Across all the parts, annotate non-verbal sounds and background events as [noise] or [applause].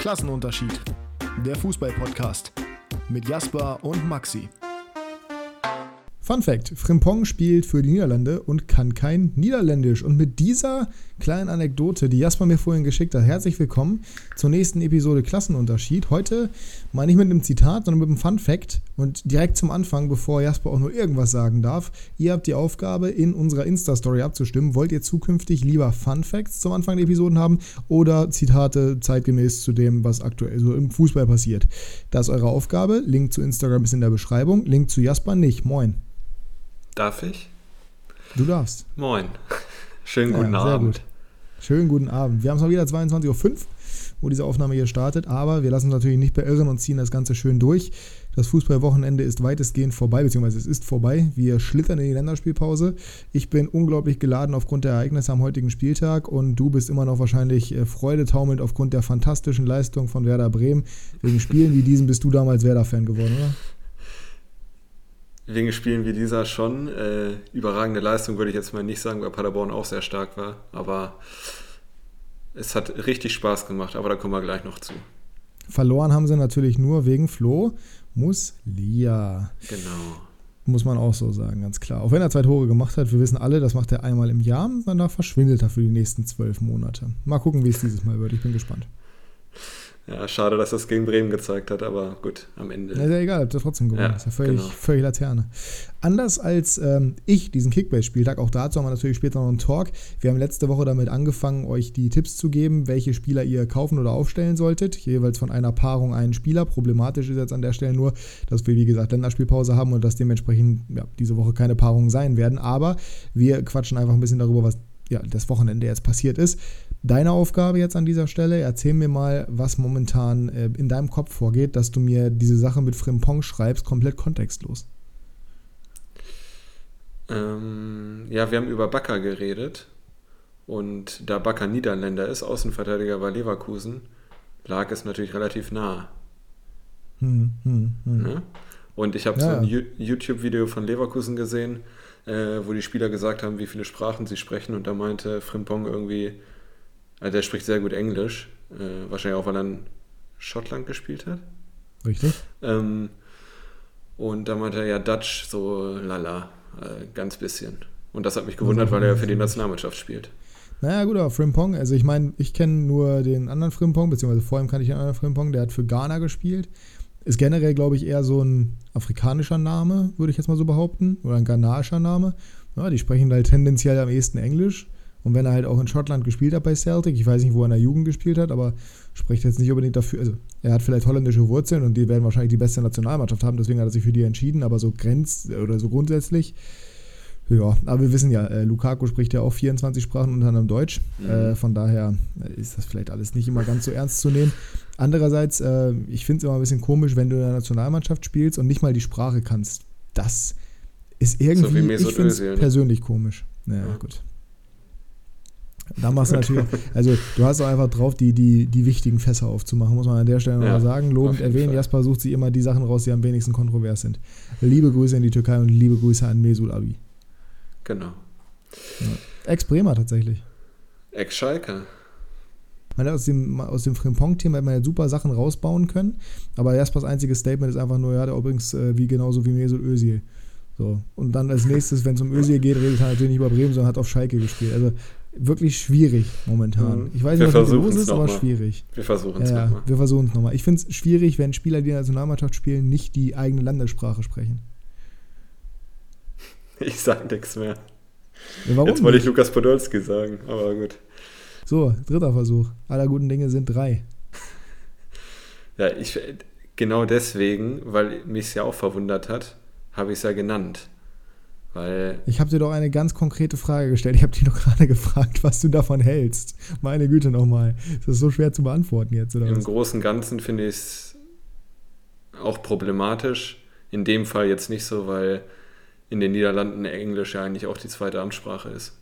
Klassenunterschied. Der Fußball-Podcast mit Jasper und Maxi. Fun Fact: Frimpong spielt für die Niederlande und kann kein Niederländisch. Und mit dieser kleinen Anekdote, die Jasper mir vorhin geschickt hat, herzlich willkommen zur nächsten Episode Klassenunterschied. Heute mal nicht mit einem Zitat, sondern mit einem Fun Fact. Und direkt zum Anfang, bevor Jasper auch nur irgendwas sagen darf, ihr habt die Aufgabe, in unserer Insta-Story abzustimmen. Wollt ihr zukünftig lieber Fun Facts zum Anfang der Episoden haben oder Zitate zeitgemäß zu dem, was aktuell so im Fußball passiert? Das ist eure Aufgabe. Link zu Instagram ist in der Beschreibung. Link zu Jasper nicht. Moin. Darf ich? Du darfst. Moin. [laughs] Schönen guten Ja, Abend. gut. Schönen guten Abend. Wir haben es mal wieder 22.05 Uhr, wo diese Aufnahme hier startet, aber wir lassen uns natürlich nicht beirren und ziehen das Ganze schön durch. Das Fußballwochenende ist weitestgehend vorbei, beziehungsweise es ist vorbei. Wir schlittern in die Länderspielpause. Ich bin unglaublich geladen aufgrund der Ereignisse am heutigen Spieltag und du bist immer noch wahrscheinlich äh, freudetaumelnd aufgrund der fantastischen Leistung von Werder Bremen. Wegen Spielen wie diesen bist du damals Werder-Fan geworden, oder? Wegen Spielen wie dieser schon. Äh, überragende Leistung würde ich jetzt mal nicht sagen, weil Paderborn auch sehr stark war. Aber es hat richtig Spaß gemacht, aber da kommen wir gleich noch zu. Verloren haben sie natürlich nur wegen Flo Muslia. Genau. Muss man auch so sagen, ganz klar. Auch wenn er zwei Tore gemacht hat, wir wissen alle, das macht er einmal im Jahr, danach verschwindet er für die nächsten zwölf Monate. Mal gucken, wie es dieses Mal wird. Ich bin gespannt. Ja, schade, dass das gegen Bremen gezeigt hat, aber gut, am Ende. Na, ist ja egal, habt ihr trotzdem gewonnen. Ja, ist ja völlig, genau. völlig Laterne. Anders als ähm, ich diesen Kickbase-Spieltag, auch dazu haben wir natürlich später noch einen Talk. Wir haben letzte Woche damit angefangen, euch die Tipps zu geben, welche Spieler ihr kaufen oder aufstellen solltet. Jeweils von einer Paarung einen Spieler. Problematisch ist jetzt an der Stelle nur, dass wir, wie gesagt, Länderspielpause haben und dass dementsprechend ja, diese Woche keine Paarungen sein werden. Aber wir quatschen einfach ein bisschen darüber, was ja, das Wochenende jetzt passiert ist. Deine Aufgabe jetzt an dieser Stelle, erzähl mir mal, was momentan äh, in deinem Kopf vorgeht, dass du mir diese Sache mit Frimpong schreibst, komplett kontextlos. Ähm, ja, wir haben über Bakker geredet. Und da Bakker Niederländer ist, Außenverteidiger bei Leverkusen, lag es natürlich relativ nah. Hm, hm, hm. Ne? Und ich habe Ja, so ein ja. YouTube-Video von Leverkusen gesehen, äh, wo die Spieler gesagt haben, wie viele Sprachen sie sprechen. Und da meinte Frimpong irgendwie, also der spricht sehr gut Englisch, äh, wahrscheinlich auch, weil er in Schottland gespielt hat. Richtig? Ähm, und da meinte er ja Dutch, so lala, äh, ganz bisschen. Und das hat mich gewundert, weil er ja für die Nationalmannschaft spielt. Naja, gut, aber Frimpong, also ich meine, ich kenne nur den anderen Frimpong, beziehungsweise vor ihm kannte ich den anderen Frimpong, der hat für Ghana gespielt. Ist generell, glaube ich, eher so ein afrikanischer Name, würde ich jetzt mal so behaupten, oder ein ghanaischer Name. Ja, die sprechen halt tendenziell am ehesten Englisch. Und wenn er halt auch in Schottland gespielt hat bei Celtic, ich weiß nicht, wo er in der Jugend gespielt hat, aber spricht jetzt nicht unbedingt dafür, also er hat vielleicht holländische Wurzeln und die werden wahrscheinlich die beste Nationalmannschaft haben, deswegen hat er sich für die entschieden, aber so grenzt oder so grundsätzlich ja, aber wir wissen ja, äh, Lukaku spricht ja auch 24 Sprachen, unter anderem Deutsch. Mhm. Äh, von daher äh, ist das vielleicht alles nicht immer ganz so ernst zu nehmen. Andererseits, äh, ich finde es immer ein bisschen komisch, wenn du in der Nationalmannschaft spielst und nicht mal die Sprache kannst. Das ist irgendwie, wie Mesut ich finde es ne? persönlich komisch. Naja, Ja. gut. Da machst du natürlich, also du hast auch einfach drauf, die, die, die wichtigen Fässer aufzumachen, muss man an der Stelle Ja, nochmal sagen. Lobend erwähnen, Fall. Jasper sucht sich immer die Sachen raus, die am wenigsten kontrovers sind. Liebe Grüße in die Türkei und liebe Grüße an Mesut Abi. Genau. Ex-Bremer tatsächlich. Ex-Schalke. Aus dem, aus dem Frimpong-Thema hätte man ja super Sachen rausbauen können, aber Jaspers einziges Statement ist einfach nur, ja, der übrigens äh, wie genauso wie Mesut Özil. So. Und dann als nächstes, wenn es um Özil geht, redet er natürlich nicht über Bremen, sondern hat auf Schalke gespielt. Also wirklich schwierig momentan. Mhm. Ich weiß Wir nicht, was los ist, aber mal. schwierig. Wir versuchen Ja, es ja, nochmal. wir versuchen es nochmal. Ich finde es schwierig, wenn Spieler, die in der Nationalmannschaft spielen, nicht die eigene Landessprache sprechen. [laughs] Ich sag nichts mehr. Ja, warum Jetzt wollte ich? Lukas Podolski sagen, aber gut. So, dritter Versuch. Aller guten Dinge sind drei. Ja, ich, genau deswegen, weil mich es ja auch verwundert hat, habe ich es ja genannt. Weil Ich habe dir doch eine ganz konkrete Frage gestellt. Ich habe dich doch gerade [laughs] gefragt, was du davon hältst. Meine Güte nochmal. Ist das so schwer zu beantworten jetzt, oder im was? Großen und Ganzen finde ich es auch problematisch. In dem Fall jetzt nicht so, weil in den Niederlanden Englisch ja eigentlich auch die zweite Amtssprache ist.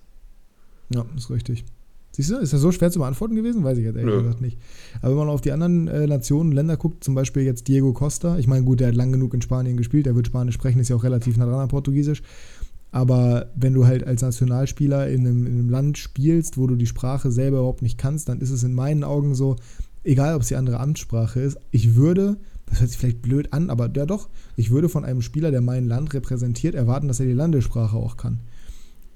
Ja, ist richtig. Siehst du, ist das so schwer zu beantworten gewesen? Weiß ich jetzt ehrlich Nö. gesagt nicht. Aber wenn man auf die anderen äh, Nationen, Länder guckt, zum Beispiel jetzt Diego Costa, ich meine, gut, der hat lang genug in Spanien gespielt, der wird Spanisch sprechen, ist ja auch relativ nah dran an Portugiesisch. Aber wenn du halt als Nationalspieler in einem, in einem Land spielst, wo du die Sprache selber überhaupt nicht kannst, dann ist es in meinen Augen so, egal ob es die andere Amtssprache ist, ich würde, das hört sich vielleicht blöd an, aber ja doch, ich würde von einem Spieler, der mein Land repräsentiert, erwarten, dass er die Landessprache auch kann.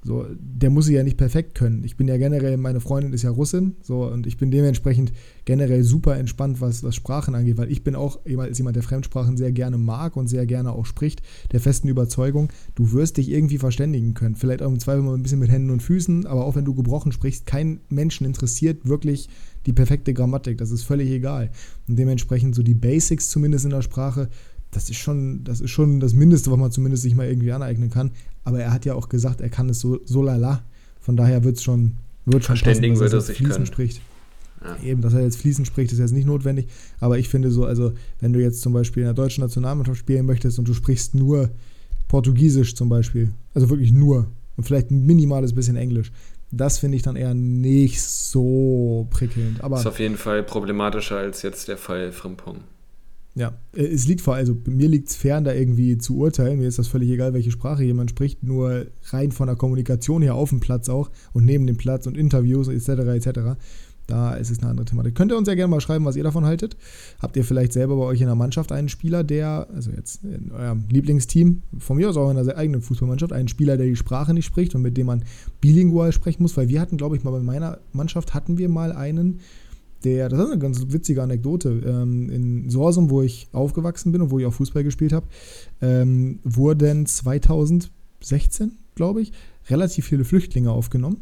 So, der muss sie ja nicht perfekt können. Ich bin ja generell, meine Freundin ist ja Russin, so, und ich bin dementsprechend generell super entspannt, was, was Sprachen angeht, weil ich bin auch jemand, jemand, der Fremdsprachen sehr gerne mag und sehr gerne auch spricht, der festen Überzeugung, du wirst dich irgendwie verständigen können. Vielleicht auch im Zweifel mal ein bisschen mit Händen und Füßen, aber auch wenn du gebrochen sprichst, kein Menschen interessiert wirklich die perfekte Grammatik, das ist völlig egal. Und dementsprechend so die Basics zumindest in der Sprache, das ist schon, das ist schon das Mindeste, was man zumindest sich mal irgendwie aneignen kann. Aber er hat ja auch gesagt, er kann es so, so lala. Von daher wird es schon, wird schon Verständigen passen, dass er sich fließend können. spricht. Ja. Eben, dass er jetzt fließend spricht, ist jetzt nicht notwendig. Aber ich finde so, also wenn du jetzt zum Beispiel in der deutschen Nationalmannschaft spielen möchtest und du sprichst nur Portugiesisch zum Beispiel, also wirklich nur und vielleicht ein minimales bisschen Englisch, das finde ich dann eher nicht so prickelnd. Aber Ist auf jeden Fall problematischer als jetzt der Fall Frimpong. Ja, äh, es liegt vor, also mir liegt es fern, da irgendwie zu urteilen. Mir ist das völlig egal, welche Sprache jemand spricht, nur rein von der Kommunikation her auf dem Platz auch und neben dem Platz und Interviews etc. etc. Da ist es eine andere Thematik. Könnt ihr uns ja gerne mal schreiben, was ihr davon haltet. Habt ihr vielleicht selber bei euch in der Mannschaft einen Spieler, der, also jetzt in eurem Lieblingsteam, von mir aus auch in der eigenen Fußballmannschaft, einen Spieler, der die Sprache nicht spricht und mit dem man bilingual sprechen muss? Weil wir hatten, glaube ich, mal bei meiner Mannschaft hatten wir mal einen, der, das ist eine ganz witzige Anekdote, ähm, in Sorsum, wo ich aufgewachsen bin und wo ich auch Fußball gespielt habe, ähm, wurden 2016, glaube ich, relativ viele Flüchtlinge aufgenommen.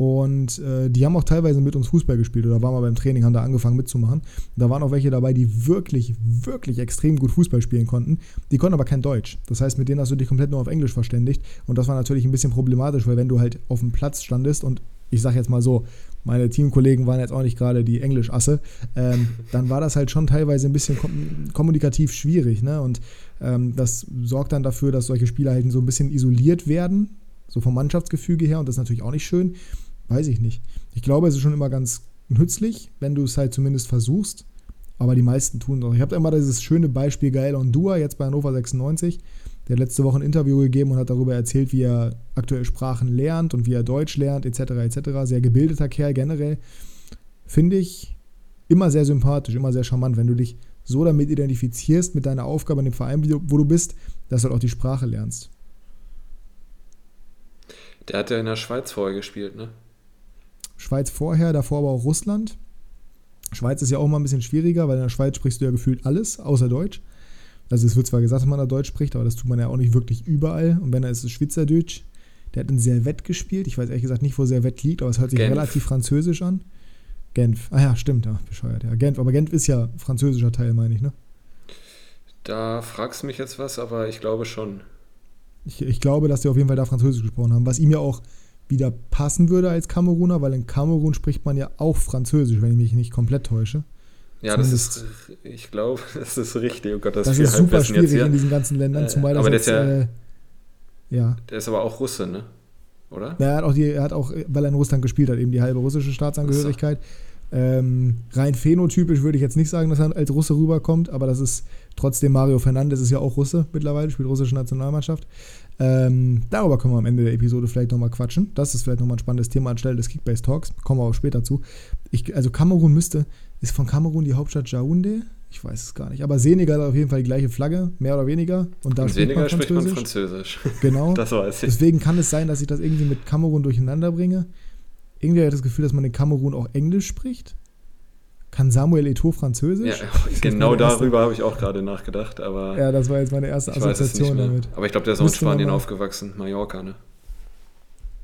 Und äh, die haben auch teilweise mit uns Fußball gespielt oder waren mal beim Training, haben da angefangen mitzumachen. Da waren auch welche dabei, die wirklich, wirklich extrem gut Fußball spielen konnten. Die konnten aber kein Deutsch. Das heißt, mit denen hast du dich komplett nur auf Englisch verständigt. Und das war natürlich ein bisschen problematisch, weil wenn du halt auf dem Platz standest und ich sage jetzt mal so, meine Teamkollegen waren jetzt auch nicht gerade die Englischasse, ähm, dann war das halt schon teilweise ein bisschen kom kommunikativ schwierig. Ne? Und ähm, das sorgt dann dafür, dass solche Spieler halt so ein bisschen isoliert werden, so vom Mannschaftsgefüge her. Und das ist natürlich auch nicht schön. Weiß ich nicht. Ich glaube, es ist schon immer ganz nützlich, wenn du es halt zumindest versuchst. Aber die meisten tun es. Ich habe immer dieses schöne Beispiel Gael Ondua, jetzt bei Hannover 96. Der hat letzte Woche ein Interview gegeben und hat darüber erzählt, wie er aktuell Sprachen lernt und wie er Deutsch lernt, etc. etc. Sehr gebildeter Kerl generell. Finde ich immer sehr sympathisch, immer sehr charmant, wenn du dich so damit identifizierst mit deiner Aufgabe in dem Verein, wo du bist, dass du halt auch die Sprache lernst. Der hat ja in der Schweiz vorher gespielt, ne? Schweiz vorher, davor aber auch Russland. Schweiz ist ja auch mal ein bisschen schwieriger, weil in der Schweiz sprichst du ja gefühlt alles, außer Deutsch. Also es wird zwar gesagt, dass man da Deutsch spricht, aber das tut man ja auch nicht wirklich überall. Und wenn er ist es Schweizerdeutsch. Der hat in Servette gespielt. Ich weiß ehrlich gesagt nicht, wo Servette liegt, aber es hört sich Genf. relativ französisch an. Genf. Ah ja, stimmt, ja, bescheuert. Ja, Genf, aber Genf ist ja französischer Teil, meine ich, ne? Da fragst du mich jetzt was, aber ich glaube schon. Ich, ich glaube, dass die auf jeden Fall da Französisch gesprochen haben, was ihm ja auch wieder passen würde als Kameruner, weil in Kamerun spricht man ja auch Französisch, wenn ich mich nicht komplett täusche. Ja, das ist, ich glaube, [laughs] das ist richtig. Oh Gott, das, Das ist super schwierig in diesen ganzen Ländern, Äh, zumal das aber der jetzt, ist ja- äh, ja. Der ist aber auch Russe, ne? Oder? Ja, Er hat auch, die, er hat auch, weil er in Russland gespielt hat, eben die halbe russische Staatsangehörigkeit. Ähm, rein phänotypisch würde ich jetzt nicht sagen, dass er als Russe rüberkommt, aber das ist trotzdem Mario Fernandes ist ja auch Russe mittlerweile, spielt russische Nationalmannschaft. Ähm, darüber können wir am Ende der Episode vielleicht nochmal quatschen. Das ist vielleicht nochmal ein spannendes Thema anstelle des Kickbase Talks. Kommen wir auch später zu. Ich, also Kamerun müsste, ist von Kamerun die Hauptstadt Yaoundé? Ich weiß es gar nicht. Aber Senegal hat auf jeden Fall die gleiche Flagge, mehr oder weniger. Und da In spricht man Senegal spricht man Französisch. Französisch. Genau. [laughs] Das weiß ich. Deswegen kann es sein, dass ich das irgendwie mit Kamerun durcheinander bringe. Irgendwie habe ich das Gefühl, dass man in Kamerun auch Englisch spricht. Kann Samuel Eto'o Ja, Französisch? ist genau darüber habe ich auch gerade nachgedacht, aber Ja, das war jetzt meine erste Assoziation damit. Aber ich glaube, der ist auch in Spanien aufgewachsen, Mallorca, ne?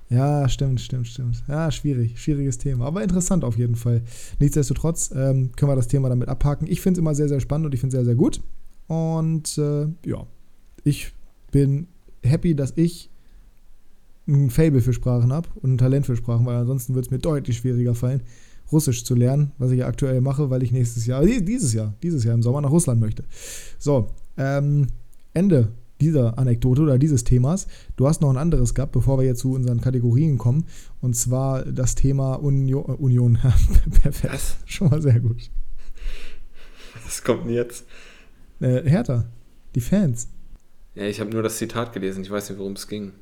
Ja, stimmt, stimmt, stimmt. Ja, schwierig, schwieriges Thema. Aber interessant auf jeden Fall. Nichtsdestotrotz ähm, können wir das Thema damit abhaken. Ich finde es immer sehr, sehr spannend und ich finde es sehr, sehr gut. Und äh, ja, ich bin happy, dass ich ein Fable für Sprachen habe und ein Talent für Sprachen, weil ansonsten wird es mir deutlich schwieriger fallen, Russisch zu lernen, was ich ja aktuell mache, weil ich nächstes Jahr, die- dieses Jahr, dieses Jahr im Sommer nach Russland möchte. So, ähm, Ende dieser Anekdote oder dieses Themas. Du hast noch ein anderes gehabt, bevor wir jetzt zu unseren Kategorien kommen. Und zwar das Thema Union. Union. [laughs] Perfekt. Was? Schon mal sehr gut. Was kommt denn jetzt? Äh, Hertha, die Fans. Ja, ich habe nur das Zitat gelesen, ich weiß nicht, worum es ging.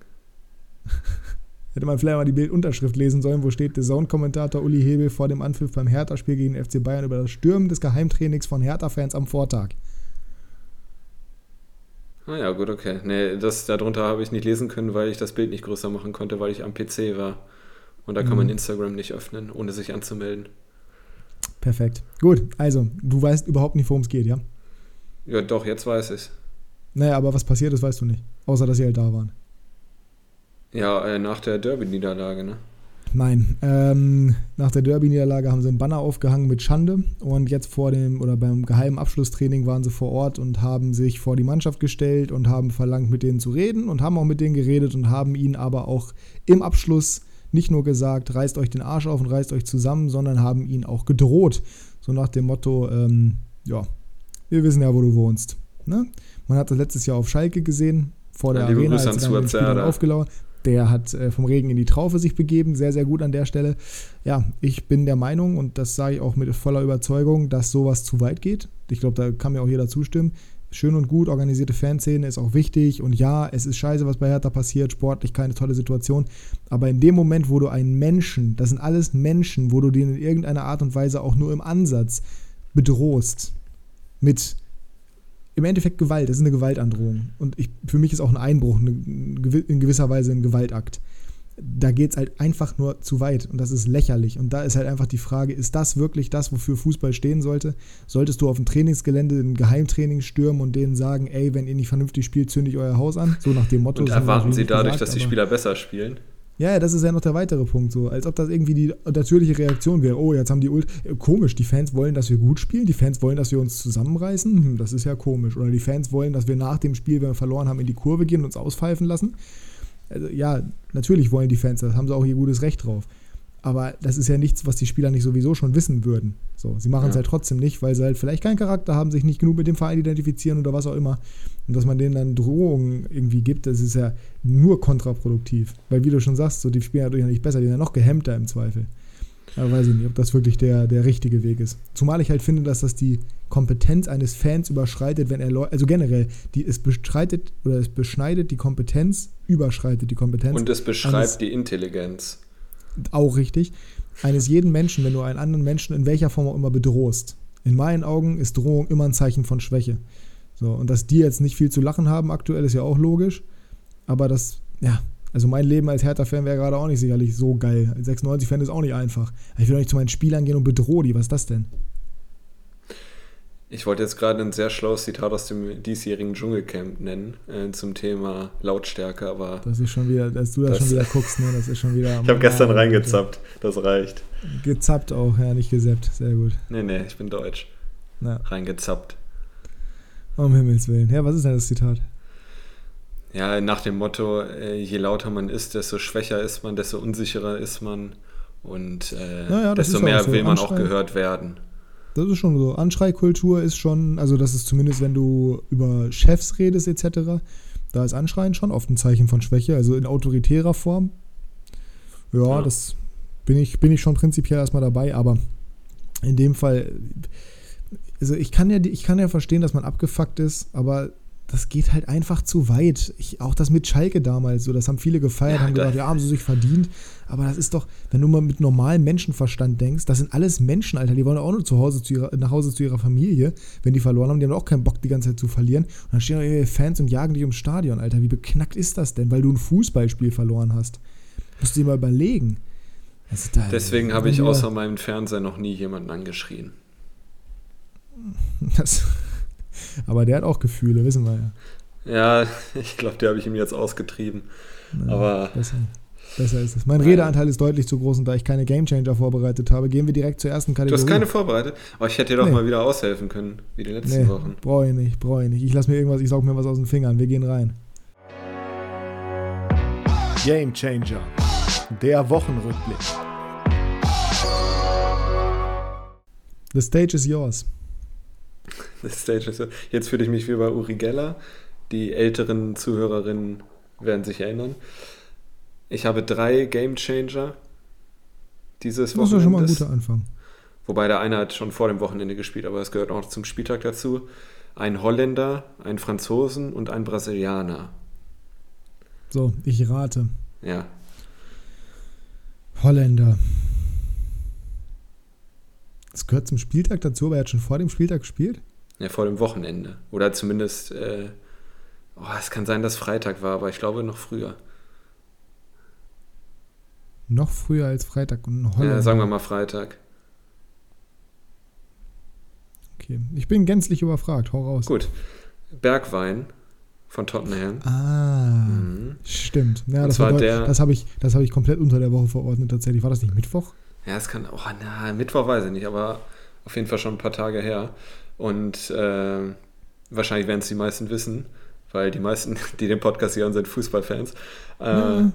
[laughs] Hätte man vielleicht mal die Bildunterschrift lesen sollen, wo steht der Zone-Kommentator Uli Hebel vor dem Anpfiff beim Hertha-Spiel gegen den FC Bayern über das Stürmen des Geheimtrainings von Hertha-Fans am Vortag. Ah ja, gut, okay. Nee, das darunter habe ich nicht lesen können, weil ich das Bild nicht größer machen konnte, weil ich am PC war. Und da kann man Mhm. Instagram nicht öffnen, ohne sich anzumelden. Perfekt. Gut, also, du weißt überhaupt nicht, worum es geht, ja? Ja, doch, jetzt weiß ich Naja, aber was passiert ist, weißt du nicht. Außer, dass sie halt da waren. Ja, äh, nach der Derby-Niederlage, ne? Nein. Ähm, nach der Derby-Niederlage haben sie einen Banner aufgehangen mit Schande und jetzt vor dem oder beim geheimen Abschlusstraining waren sie vor Ort und haben sich vor die Mannschaft gestellt und haben verlangt, mit denen zu reden und haben auch mit denen geredet und haben ihnen aber auch im Abschluss nicht nur gesagt, reißt euch den Arsch auf und reißt euch zusammen, sondern haben ihnen auch gedroht. So nach dem Motto, ähm, ja, wir wissen ja, wo du wohnst. Ne? Man hat das letztes Jahr auf Schalke gesehen, vor der Ja, Arena, als sie dann den. Der hat äh, vom Regen in die Traufe sich begeben, sehr, sehr gut an der Stelle. Ja, ich bin der Meinung, und das sage ich auch mit voller Überzeugung, dass sowas zu weit geht. Ich glaube, da kann mir auch jeder zustimmen. Schön und gut, organisierte Fanszene ist auch wichtig. Und ja, es ist scheiße, was bei Hertha passiert, sportlich keine tolle Situation. Aber in dem Moment, wo du einen Menschen, das sind alles Menschen, wo du den in irgendeiner Art und Weise auch nur im Ansatz bedrohst, mit im Endeffekt Gewalt, das ist eine Gewaltandrohung. Und ich, für mich ist auch ein Einbruch eine, in gewisser Weise ein Gewaltakt. Da geht es halt einfach nur zu weit und das ist lächerlich. Und da ist halt einfach die Frage, ist das wirklich das, wofür Fußball stehen sollte? Solltest du auf dem Trainingsgelände ein Geheimtraining stürmen und denen sagen, ey, wenn ihr nicht vernünftig spielt, zünde ich euer Haus an? So nach dem Motto. Und erwarten sie dadurch, gesagt, dass die Spieler besser spielen? Ja, das ist ja noch der weitere Punkt so. Als ob das irgendwie die natürliche Reaktion wäre. Oh, jetzt haben die Ult. äh, Komisch, die Fans wollen, dass wir gut spielen. Die Fans wollen, dass wir uns zusammenreißen. Hm, das ist ja komisch. Oder die Fans wollen, dass wir nach dem Spiel, wenn wir verloren haben, in die Kurve gehen und uns auspfeifen lassen. Also, ja, natürlich wollen die Fans das. Haben sie auch ihr gutes Recht drauf. Aber das ist ja nichts, was die Spieler nicht sowieso schon wissen würden. So, sie machen es Ja. halt trotzdem nicht, weil sie halt vielleicht keinen Charakter haben, sich nicht genug mit dem Verein identifizieren oder was auch immer. Und dass man denen dann Drohungen irgendwie gibt, das ist ja nur kontraproduktiv. Weil, wie du schon sagst, so, die spielen ja nicht besser, die sind ja noch gehemmter im Zweifel. Aber weiß ich nicht, ob das wirklich der, der richtige Weg ist. Zumal ich halt finde, dass das die Kompetenz eines Fans überschreitet, wenn er Leu also generell, die es bestreitet oder es beschneidet die Kompetenz, überschreitet die Kompetenz. Und es beschreibt die Intelligenz. Auch richtig, eines jeden Menschen, wenn du einen anderen Menschen in welcher Form auch immer bedrohst. In meinen Augen ist Drohung immer ein Zeichen von Schwäche. So, und dass die jetzt nicht viel zu lachen haben aktuell, ist ja auch logisch. Aber das, ja, also mein Leben als Hertha-Fan wäre gerade auch nicht sicherlich so geil. Als 96-Fan ist auch nicht einfach. Ich will doch nicht zu meinen Spielern gehen und bedrohe die. Was ist das denn? Ich wollte jetzt gerade ein sehr schlaues Zitat aus dem diesjährigen Dschungelcamp nennen äh, zum Thema Lautstärke, aber Das ist schon wieder, dass du das, Das- schon wieder guckst, ne? Das ist schon wieder. [laughs] ich habe gestern reingezappt. Das reicht. Gezappt auch, ja, nicht gesappt. Sehr gut. Nee, nee, ich bin deutsch. Na, Reingezappt. um Himmels Willen. Ja, was ist denn das Zitat? Ja, nach dem Motto, äh, je lauter man ist, desto schwächer ist man, desto unsicherer ist man und äh, Ja, ja, desto ja mehr so. will man auch gehört werden. Das ist schon so. Anschreikultur ist schon, also das ist zumindest, wenn du über Chefs redest etc., da ist Anschreien schon oft ein Zeichen von Schwäche, also in autoritärer Form. Ja, Ja. das bin ich, bin ich schon prinzipiell erstmal dabei, aber in dem Fall, also ich kann ja, ich kann ja verstehen, dass man abgefuckt ist, aber das geht halt einfach zu weit. Ich, auch das mit Schalke damals, so, das haben viele gefeiert, Ja, haben da- gedacht, ja, haben sie sich verdient. Aber das ist doch, wenn du mal mit normalem Menschenverstand denkst, das sind alles Menschen, Alter, die wollen auch nur zu Hause zu ihrer, nach Hause zu ihrer Familie, wenn die verloren haben, die haben auch keinen Bock, die ganze Zeit zu verlieren. Und dann stehen da ihre Fans und jagen dich ums Stadion, Alter. Wie beknackt ist das denn, weil du ein Fußballspiel verloren hast? Musst du dir mal überlegen. Da- Deswegen habe ich außer meinem Fernseher noch nie jemanden angeschrien. [laughs] Das, aber der hat auch Gefühle, wissen wir ja. Ja, [laughs] ich glaube, die habe ich ihm jetzt ausgetrieben. Ja, Aber- besser, besser ist es. Mein Nein. Redeanteil ist deutlich zu groß und da ich keine Gamechanger vorbereitet habe, gehen wir direkt zur ersten Du Kategorie. hast keine vorbereitet, aber ich hätte dir doch Nee. mal wieder aushelfen können, wie die letzten Nee, Wochen. brauche ich nicht, brauche ich nicht. Ich lasse mir irgendwas, ich saug mir was aus den Fingern. Wir gehen rein. Game Changer. Der Wochenrückblick. The stage is yours. Stage. Jetzt fühle ich mich wie bei Uri Geller. Die älteren Zuhörerinnen werden sich erinnern. Ich habe drei Game Changer dieses Das ist schon mal ein guter Anfang. Wobei der eine hat schon vor dem Wochenende gespielt, aber es gehört auch zum Spieltag dazu. Ein Holländer, ein Franzosen und ein Brasilianer. So, ich rate. Ja. Holländer. Das gehört zum Spieltag dazu, aber er hat schon vor dem Spieltag gespielt? Ja, vor dem Wochenende. Oder zumindest, äh, oh, es kann sein, dass Freitag war, aber ich glaube noch früher. Noch früher als Freitag und Holländer. Ja, sagen wir mal Freitag. Okay, ich bin gänzlich überfragt. Hau raus. Gut. Bergwein von Tottenham. Ah, Mhm. stimmt. Ja, Und das, war der- das habe ich, das hab ich komplett unter der Woche verordnet tatsächlich. War das nicht Mittwoch? Ja, es kann, oh, na, Mittwoch weiß ich nicht, aber auf jeden Fall schon ein paar Tage her. Und äh, wahrscheinlich werden es die meisten wissen, weil die meisten, [laughs] die den Podcast hören, sind Fußballfans. Äh, Ja.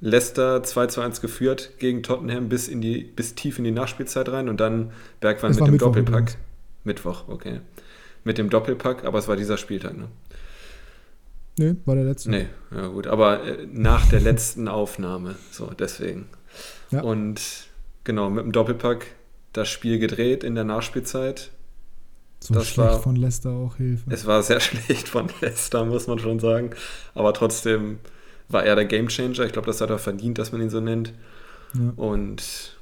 Leicester 2 zu 1 geführt gegen Tottenham bis, in die, bis tief in die Nachspielzeit rein und dann Bergwein Es mit dem Mittwoch Doppelpack. übrigens. Mittwoch, okay. Mit dem Doppelpack, aber es war dieser Spieltag, ne? Nee, war der letzte. Nee, ja gut, aber äh, nach der letzten Aufnahme, so deswegen. Ja. Und genau, mit dem Doppelpack das Spiel gedreht in der Nachspielzeit. So das schlecht war- von Leicester auch Hilfe. Es war sehr [laughs] schlecht von Leicester, muss man schon sagen. Aber trotzdem war er der Gamechanger. Ich glaube, das hat er verdient, dass man ihn so nennt. ja. Und